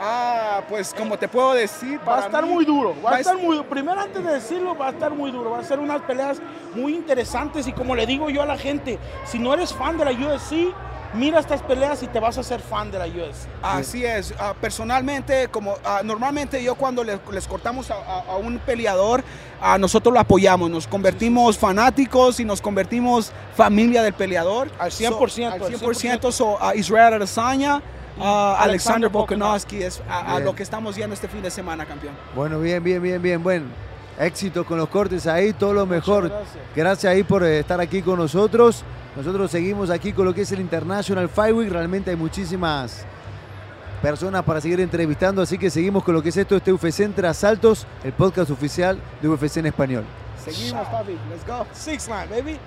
Ah, pues como te puedo decir, Va a estar mí- muy duro, va va a estar est- muy duro. Primero antes de decirlo, va a estar muy duro. Va a ser unas peleas muy interesantes y como le digo yo a la gente, si no eres fan de la UFC, mira estas peleas y te vas a ser fan de la UFC. Así es, Ah, personalmente, como ah, normalmente yo cuando le- les, cortamos a, a- a un peleador, a nosotros lo apoyamos, nos convertimos fanáticos y nos convertimos familia del peleador. Al So, 100%, al al 100%, so, a Israel Adesanya, a Alexander Volkanovski es a, lo que estamos viendo este fin de semana, campeón. Bueno, bien, bien, bien, bien. Bueno, éxito con los cortes ahí, todo lo mejor. gracias. Gracias ahí por eh, estar aquí con nosotros. Nosotros seguimos aquí con lo que es el International Fight Week. Realmente hay muchísimas personas para seguir entrevistando, así que seguimos con lo que es esto, este UFC Entre Asaltos, el podcast oficial de UFC en español. Seguimos, papi. Let's go. Six line, baby.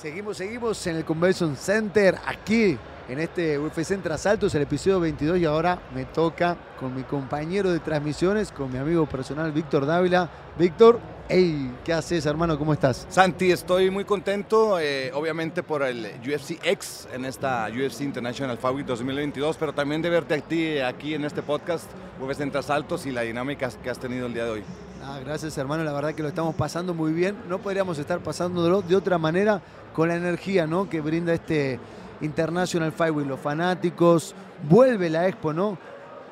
Seguimos, seguimos en el Convention Center, aquí en este UFC Entre Asaltos, el episodio 22 y ahora me toca con mi compañero de transmisiones, con mi amigo personal Víctor Dávila. Víctor, hey, ¿qué haces hermano? ¿Cómo estás? Santi, estoy muy contento, eh, obviamente por el UFC X en esta UFC International Fight Week 2022, pero también de verte a ti aquí en este podcast, UFC Entre Asaltos y la dinámica que has tenido el día de hoy. Ah, gracias hermano, la verdad que lo estamos pasando muy bien. No podríamos estar pasándolo de otra manera con la energía ¿no? que brinda este International Fight Week. Los fanáticos, vuelve la expo, ¿no?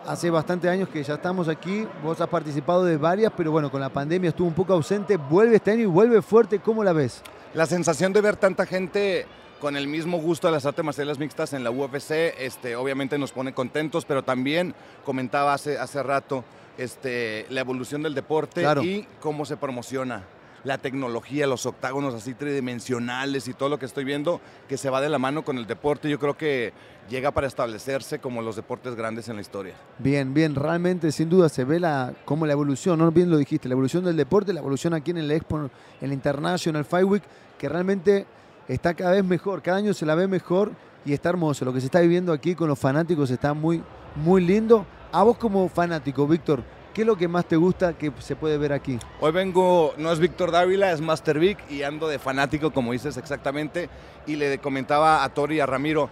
Hace bastante años que ya estamos aquí, vos has participado de varias, pero bueno, con la pandemia estuvo un poco ausente, vuelve este año y vuelve fuerte, ¿cómo la ves? La sensación de ver tanta gente con el mismo gusto de las artes marciales mixtas en la UFC, este, obviamente nos pone contentos, pero también comentaba hace, hace rato este, la evolución del deporte Claro. y cómo se promociona. La tecnología, los octágonos así tridimensionales y todo lo que estoy viendo que se va de la mano con el deporte, yo creo que llega para establecerse como los deportes grandes en la historia. Bien, bien, realmente sin duda se ve la, como la evolución, ¿no? Bien lo dijiste, la evolución del deporte, la evolución aquí en el Expo, en el International Fight Week, que realmente está cada vez mejor, cada año se la ve mejor y está hermoso. Lo que se está viviendo aquí con los fanáticos está muy, muy lindo. A vos como fanático, Víctor, ¿qué es lo que más te gusta que se puede ver aquí? Hoy vengo, no es Víctor Dávila, es Master Vic y ando de fanático, como dices exactamente, y le comentaba a Tori y a Ramiro.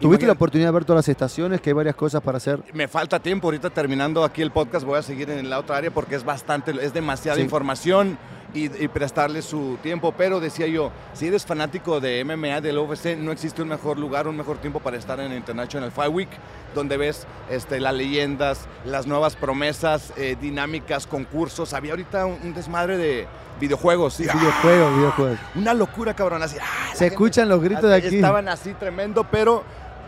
¿Tuviste la oportunidad de ver todas las estaciones, que hay varias cosas para hacer? Me falta tiempo, ahorita terminando aquí el podcast voy a seguir en la otra área porque es bastante, es demasiada Sí. información y, y prestarle su tiempo, pero decía yo, si eres fanático de MMA, del UFC, no existe un mejor lugar, un mejor tiempo para estar en el International Fight Week, donde ves este, las leyendas, las nuevas promesas, eh, dinámicas, concursos, había ahorita un, un desmadre de videojuegos, Videojuegos, videojuegos. una locura cabrón, así, ah, Se escuchan los gritos de aquí. Estaban así tremendo, pero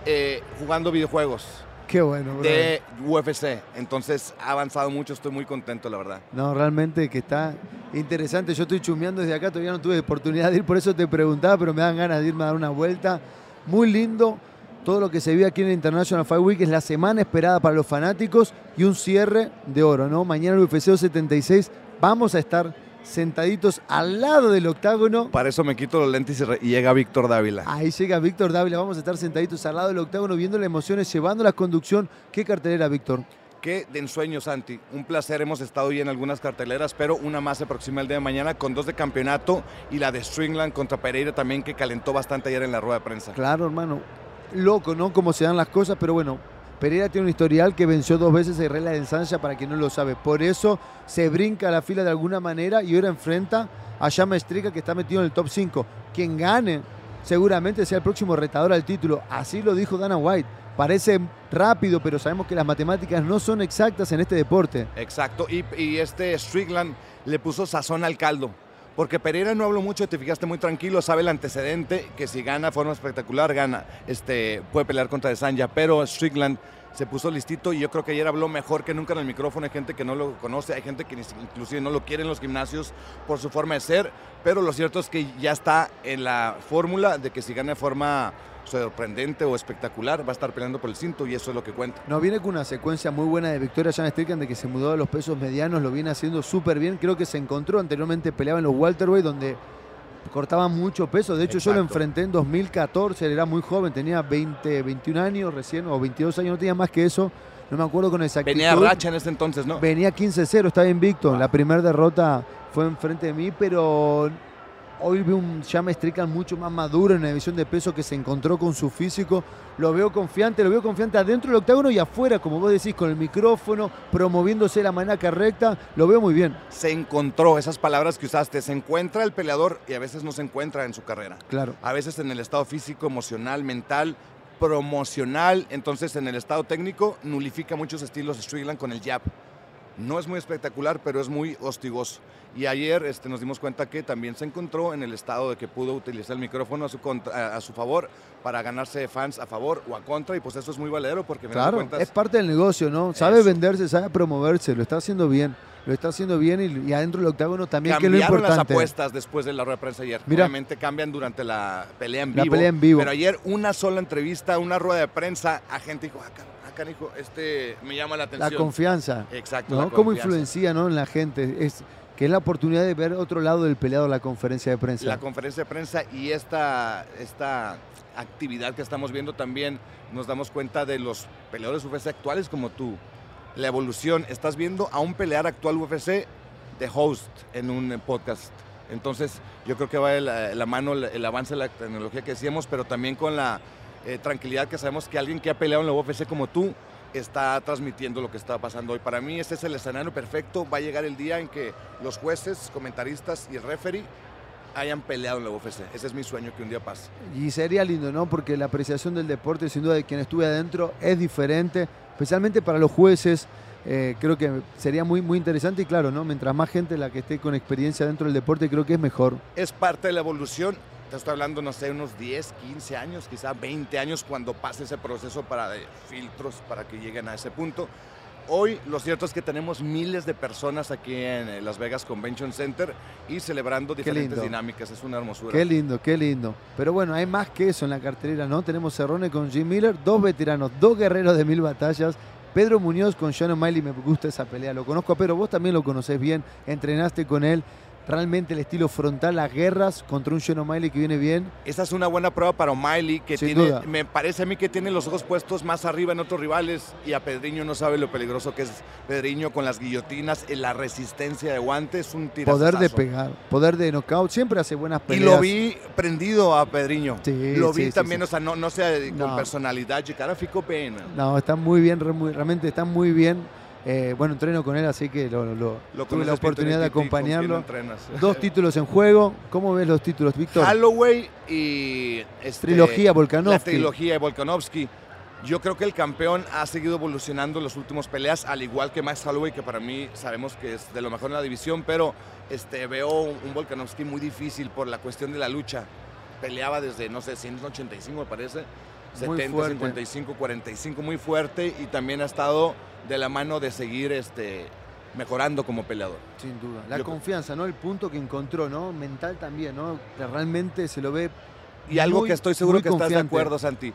eh, jugando videojuegos Qué bueno, bro. de UFC. Entonces ha avanzado mucho, estoy muy contento, la verdad. No, realmente que está interesante. Yo estoy chumeando desde acá, todavía no tuve oportunidad de ir, por eso te preguntaba, pero me dan ganas de irme a dar una vuelta. Muy lindo. Todo lo que se vive aquí en el International Fight Week es la semana esperada para los fanáticos y un cierre de oro, ¿no? Mañana el UFC 76 vamos a estar sentaditos al lado del octágono. Para eso me quito los lentes y, re- y llega Víctor Dávila. Ahí llega Víctor Dávila, vamos a estar sentaditos al lado del octágono viendo las emociones, llevando la conducción. ¿Qué cartelera, Víctor? Qué de ensueño, Santi. Un placer, hemos estado hoy en algunas carteleras, pero una más se aproxima el día de mañana con dos de campeonato y la de Stringland contra Pereira también que calentó bastante ayer en la rueda de prensa. Claro, hermano. Loco, ¿no? Cómo se dan las cosas, pero bueno, Pereira tiene un historial que venció dos veces a Regla de Sancha para quien no lo sabe. Por eso se brinca a la fila de alguna manera y ahora enfrenta a Llama Estrica que está metido en el top 5. Quien gane seguramente sea el próximo retador al título. Así lo dijo Dana White. Parece rápido, pero sabemos que las matemáticas no son exactas en este deporte. Exacto, y, y este Strickland le puso sazón al caldo. Porque Pereira no habló mucho, te fijaste muy tranquilo, sabe el antecedente, que si gana de forma espectacular, gana, este, puede pelear contra De Sanja, pero Strickland se puso listito y yo creo que ayer habló mejor que nunca en el micrófono, hay gente que no lo conoce, hay gente que inclusive no lo quiere en los gimnasios por su forma de ser, pero lo cierto es que ya está en la fórmula de que si gana de forma sorprendente o espectacular, va a estar peleando por el cinto y eso es lo que cuenta. Nos viene con una secuencia muy buena de victoria Jan Strickland de que se mudó a los pesos medianos, lo viene haciendo súper bien. Creo que se encontró anteriormente, peleaba en los welterweight donde cortaba mucho peso. De hecho, yo lo enfrenté en 2014, él era muy joven, tenía 20, 21 años recién, o 22 años, no tenía más que eso. No me acuerdo con exactitud. Venía racha en ese entonces, ¿no? Venía 15-0, estaba invicto. La primera derrota fue enfrente de mí, pero hoy veo un Llama Strickland mucho más maduro en la división de peso que se encontró con su físico. Lo veo confiante, lo veo confiante adentro del octágono y afuera, como vos decís, con el micrófono, promoviéndose de la manera correcta. Lo veo muy bien. se encontró, esas palabras que usaste, se encuentra el peleador y a veces no se encuentra en su carrera. Claro. A veces en el estado físico, emocional, mental, promocional, entonces en el estado técnico nulifica muchos estilos de Strickland con el jab. No es muy espectacular, pero es muy hostigoso. Y ayer este, nos dimos cuenta que también se encontró en el estado de que pudo utilizar el micrófono a su, contra- a, su favor para ganarse fans a favor o a contra, y pues eso es muy valedero porque Claro, cuentas, es parte del negocio, ¿no? Sabe Eso. venderse, sabe promoverse, lo está haciendo bien. Lo está haciendo bien y, y adentro del octágono también, que es lo Cambiaron las importante. apuestas después de la rueda de prensa ayer. Mira. Obviamente cambian durante la pelea en La vivo. pelea en vivo. Pero ayer una sola entrevista, una rueda de prensa, a gente dijo, ah, canijo, este me llama la La atención. confianza. Exacto. ¿no? la ¿Cómo confianza. influencia ¿no? en la gente? Es, que es la oportunidad de ver otro lado del peleado la conferencia de prensa. La conferencia de prensa y esta, esta actividad que estamos viendo también nos damos cuenta de los peleadores UFC actuales como tú. La evolución, estás viendo a un pelear actual UFC de host en un podcast. Entonces, yo creo que va de la, la mano el, el avance de la tecnología que decíamos, pero también con la eh, tranquilidad que sabemos que alguien que ha peleado en la UFC como tú está transmitiendo lo que está pasando hoy. Para mí este es el escenario perfecto. Va a llegar el día en que los jueces, comentaristas y el referee hayan peleado en la UFC. Ese es mi sueño que un día pase. Y sería lindo, ¿no? Porque la apreciación del deporte, sin duda, de quien estuve adentro, es diferente, especialmente para los jueces. Eh, creo que sería muy, muy interesante y claro, ¿no? Mientras más gente la que esté con experiencia dentro del deporte, creo que es mejor. Es parte de la evolución. Te estoy hablando, no sé, unos 10, 15 años, quizá 20 años cuando pase ese proceso para de filtros para que lleguen a ese punto. Hoy lo cierto es que tenemos miles de personas aquí en eh, Las Vegas Convention Center y celebrando diferentes dinámicas. Es una hermosura. Qué lindo, qué lindo. Pero bueno, hay más que eso en la cartelera, ¿no? Tenemos Cerrone con Jim Miller, dos veteranos, dos guerreros de mil batallas. Pedro Muñoz con Sean O'Malley, me gusta esa pelea, lo conozco, pero vos también lo conocés bien, entrenaste con él. Realmente el estilo frontal, las guerras contra un Sean O'Malley que viene bien. Esa es una buena prueba para O'Malley, que Sin tiene, duda. me parece a mí que tiene los ojos puestos más arriba en otros rivales y a Pedriño no sabe lo peligroso que es Pedriño con las guillotinas, en la resistencia de guantes, es un tirazo. Poder de pegar, poder de knockout, siempre hace buenas Y peleas. lo vi prendido a Pedriño. Sí, lo vi sí, también, sí. o sea, no, no sé, con No. personalidad, de cara fico pena. No, está muy bien, realmente está muy bien. Eh, bueno, entreno con él, así que lo, lo- Lo tuve la oportunidad de bien, Titi, ¿con quién acompañarlo. Dos títulos en juego. ¿Cómo ves los títulos, Víctor? Holloway y este, Trilogía Volkanovski. La trilogía de Volkanovski. Yo creo que el campeón ha seguido evolucionando en las últimas peleas, al igual que Max Holloway, que para mí sabemos que es de lo mejor en la división, pero este, veo un Volkanovski muy difícil por la cuestión de la lucha. Peleaba desde, no sé, 185 me parece, Muy 70, fuerte. 55, 45, muy fuerte y también ha estado de la mano de seguir este, mejorando como peleador. Sin duda. La Yo- confianza, ¿no? El punto que encontró, ¿no? Mental también, ¿no? Que realmente se lo ve. Y algo que estoy seguro que estás de acuerdo, Santi,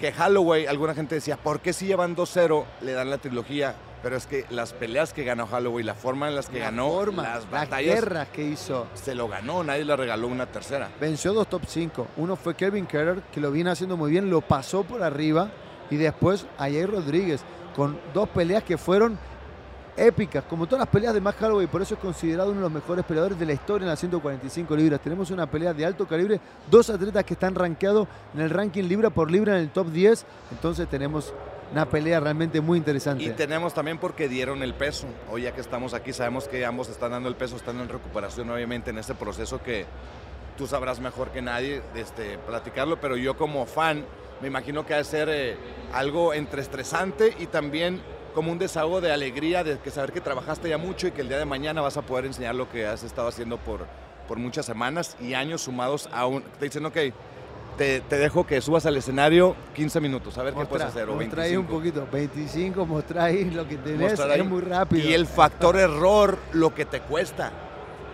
que Holloway, alguna gente decía, ¿por qué si llevan 2-0 le dan la trilogía? Pero es que las peleas que ganó Holloway, la forma en las que La ganó, forma, las las batallas, guerras que hizo. se lo ganó, nadie le regaló una tercera. Venció dos top 5. Uno fue Kevin Kerr, que lo viene haciendo muy bien, lo pasó por arriba. Y después Jair Rodríguez, con dos peleas que fueron épicas, como todas las peleas de Max Holloway. Por eso es considerado uno de los mejores peleadores de la historia en las 145 libras. Tenemos una pelea de alto calibre, dos atletas que están rankeados en el ranking libra por libra en el top 10. Entonces tenemos una pelea realmente muy interesante. Y tenemos también porque dieron el peso. Hoy ya que estamos aquí, sabemos que ambos están dando el peso, están en recuperación, obviamente, en ese proceso que tú sabrás mejor que nadie este, platicarlo, pero yo como fan me imagino que ha de ser eh, algo entre estresante y también como un desahogo de alegría de que saber que trabajaste ya mucho y que el día de mañana vas a poder enseñar lo que has estado haciendo por, por muchas semanas y años sumados a un... Te dicen, ok, te, te dejo que subas al escenario 15 minutos, a ver qué puedes hacer. O un 25. poquito, 25, mostrá ahí lo que tenés, Mostrar ahí. es muy rápido. Y el factor error, lo que te cuesta.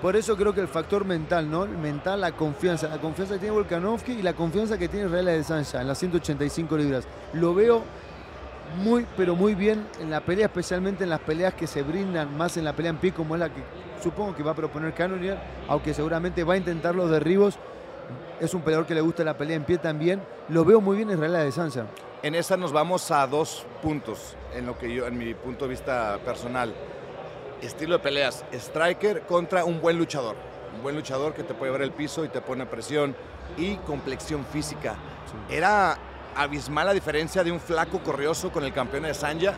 Por eso creo que el factor mental, ¿no? El mental, la confianza. La confianza que tiene Volkanovski y la confianza que tiene Israel Adesanya en las 185 libras. Lo veo muy, pero muy bien en la pelea, especialmente en las peleas que se brindan más en la pelea en pie, como es la que supongo que va a proponer Cannonier, aunque seguramente va a intentar los derribos. Es un peleador que le gusta la pelea en pie también. Lo veo muy bien en Israel Adesanya. En esa nos vamos a dos puntos, en lo que yo, en mi punto de vista personal. Estilo de peleas, striker contra un buen luchador. Un buen luchador que te puede ver el piso y te pone presión. Y complexión física. Era abismal la diferencia de un flaco corrioso con el campeón de Sanja.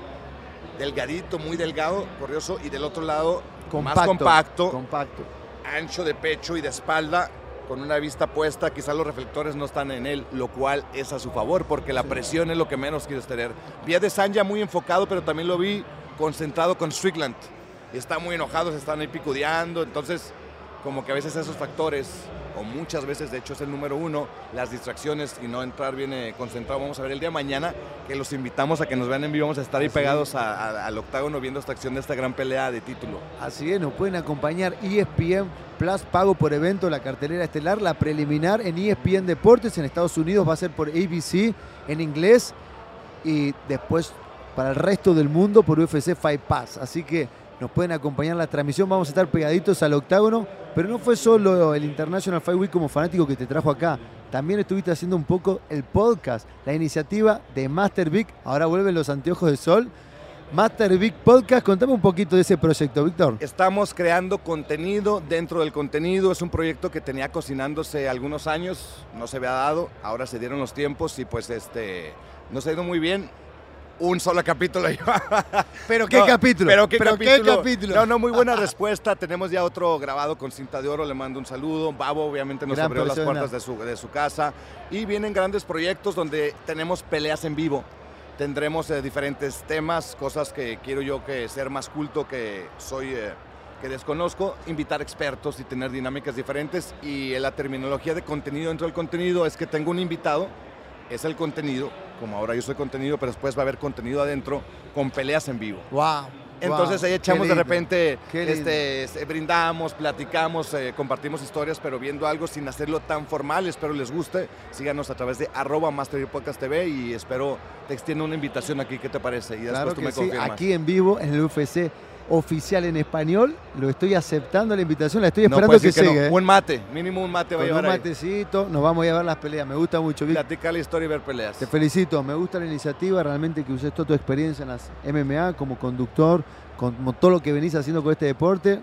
Delgadito, muy delgado, corrioso. Y del otro lado, más compacto, Compacto. ancho de pecho y de espalda, con una vista puesta, quizás los reflectores no están en él, lo cual es a su favor, porque la presión es lo que menos quieres tener. Vi a De Sanja muy enfocado, pero también lo vi concentrado con Strickland. Y está muy enojado, se están ahí picudeando, entonces como que a veces esos factores, o muchas veces de hecho es el número uno, las distracciones y no entrar bien eh, concentrado. Vamos a ver el día de mañana, que los invitamos a que nos vean en vivo, vamos a estar ahí Así pegados a- a- al octágono viendo esta acción de esta gran pelea de título. Así es, nos pueden acompañar ESPN Plus pago por evento, la cartelera estelar, la preliminar en ESPN Deportes en Estados Unidos va a ser por ABC en inglés y después para el resto del mundo por UFC Fight Pass. Así que nos pueden acompañar en la transmisión. Vamos a estar pegaditos al octágono, pero no fue solo el International Fight Week como fanático que te trajo acá. También estuviste haciendo un poco el podcast, la iniciativa de Master Big. Ahora vuelven los anteojos de sol. Master Big Podcast, contame un poquito de ese proyecto, Víctor. Estamos creando contenido dentro del contenido. Es un proyecto que tenía cocinándose algunos años, no se había dado. Ahora se dieron los tiempos y pues este nos ha ido muy bien un solo capítulo. ¿Pero qué capítulo? ¿Pero qué, ¿Pero capítulo? qué capítulo? No, no, muy buena respuesta. Tenemos ya otro grabado con cinta de oro. Le mando un saludo. Babo, obviamente, nos Gran abrió las puertas de su, de su casa. Y vienen grandes proyectos donde tenemos peleas en vivo. Tendremos eh, diferentes temas, cosas que quiero yo que ser más culto que soy. eh, que desconozco, invitar expertos y tener dinámicas diferentes. Y la terminología de contenido dentro del contenido es que tengo un invitado, es el contenido, como ahora yo soy contenido, pero después va a haber contenido adentro con peleas en vivo. Wow. Entonces ahí echamos de repente, este, se- brindamos, platicamos, eh, compartimos historias, pero viendo algo sin hacerlo tan formal. Espero les guste. Síganos a través de arroba Master Podcast TV y espero te extienda una invitación aquí. ¿Qué te parece? Y después Claro tú que me sí, confirmas. aquí en vivo en el UFC oficial en español. Lo estoy aceptando la invitación, la estoy esperando que, no. siga. ¿eh? Un mate, mínimo un mate va a un llevar ahí. matecito, nos vamos a ver las peleas. Me gusta mucho. Platicar la historia y ver peleas. Te felicito, me gusta la iniciativa, realmente que uses toda tu experiencia en las MMA como conductor, como todo lo que venís haciendo con este deporte.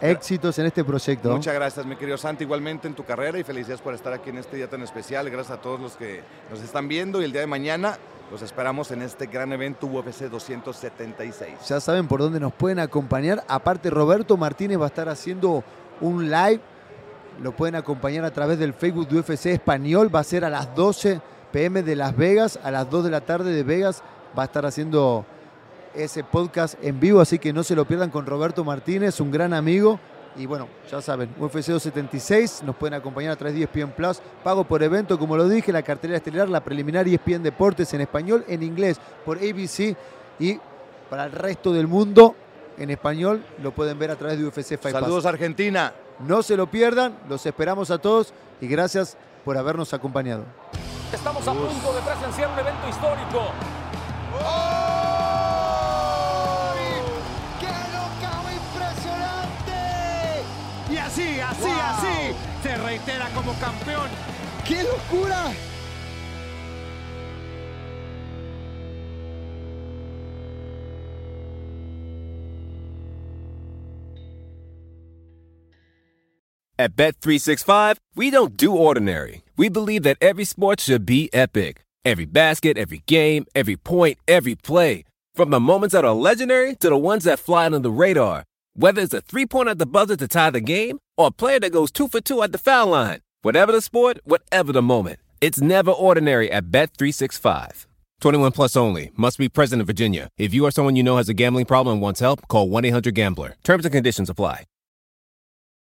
Éxitos en este proyecto. Muchas gracias, mi querido Santi, igualmente en tu carrera y felicidades por estar aquí en este día tan especial. Gracias a todos los que nos están viendo y el día de mañana los esperamos en este gran evento UFC 276. Ya saben por dónde nos pueden acompañar. Aparte, Roberto Martínez va a estar haciendo un live. Lo pueden acompañar a través del Facebook de UFC Español. Va a ser a las 12 pm de Las Vegas. A las 2 de la tarde de Vegas va a estar haciendo ese podcast en vivo. Así que no se lo pierdan con Roberto Martínez, un gran amigo. Y bueno, ya saben, UFC 276 nos pueden acompañar a través de ESPN Plus. Pago por evento, como lo dije, la cartelera estelar, la preliminar ESPN Deportes en español, en inglés por ABC y para el resto del mundo en español lo pueden ver a través de UFC Fight Pass. Saludos Argentina. No se lo pierdan, los esperamos a todos y gracias por habernos acompañado. Estamos a punto de presenciar un evento histórico. ¡Qué reitera como campeón. ¡Qué locura! At Bet365, we don't do ordinary. We believe that every sport should be epic. Every basket, every game, every point, every play. From the moments that are legendary to the ones that fly under the radar. Whether it's a three point at the buzzer to tie the game or a player that goes two for two at the foul line. Whatever the sport, whatever the moment. It's never ordinary at Bet365. 21 plus only. Must be present in Virginia. If you or someone you know has a gambling problem and wants help, call 1 800 Gambler. Terms and conditions apply.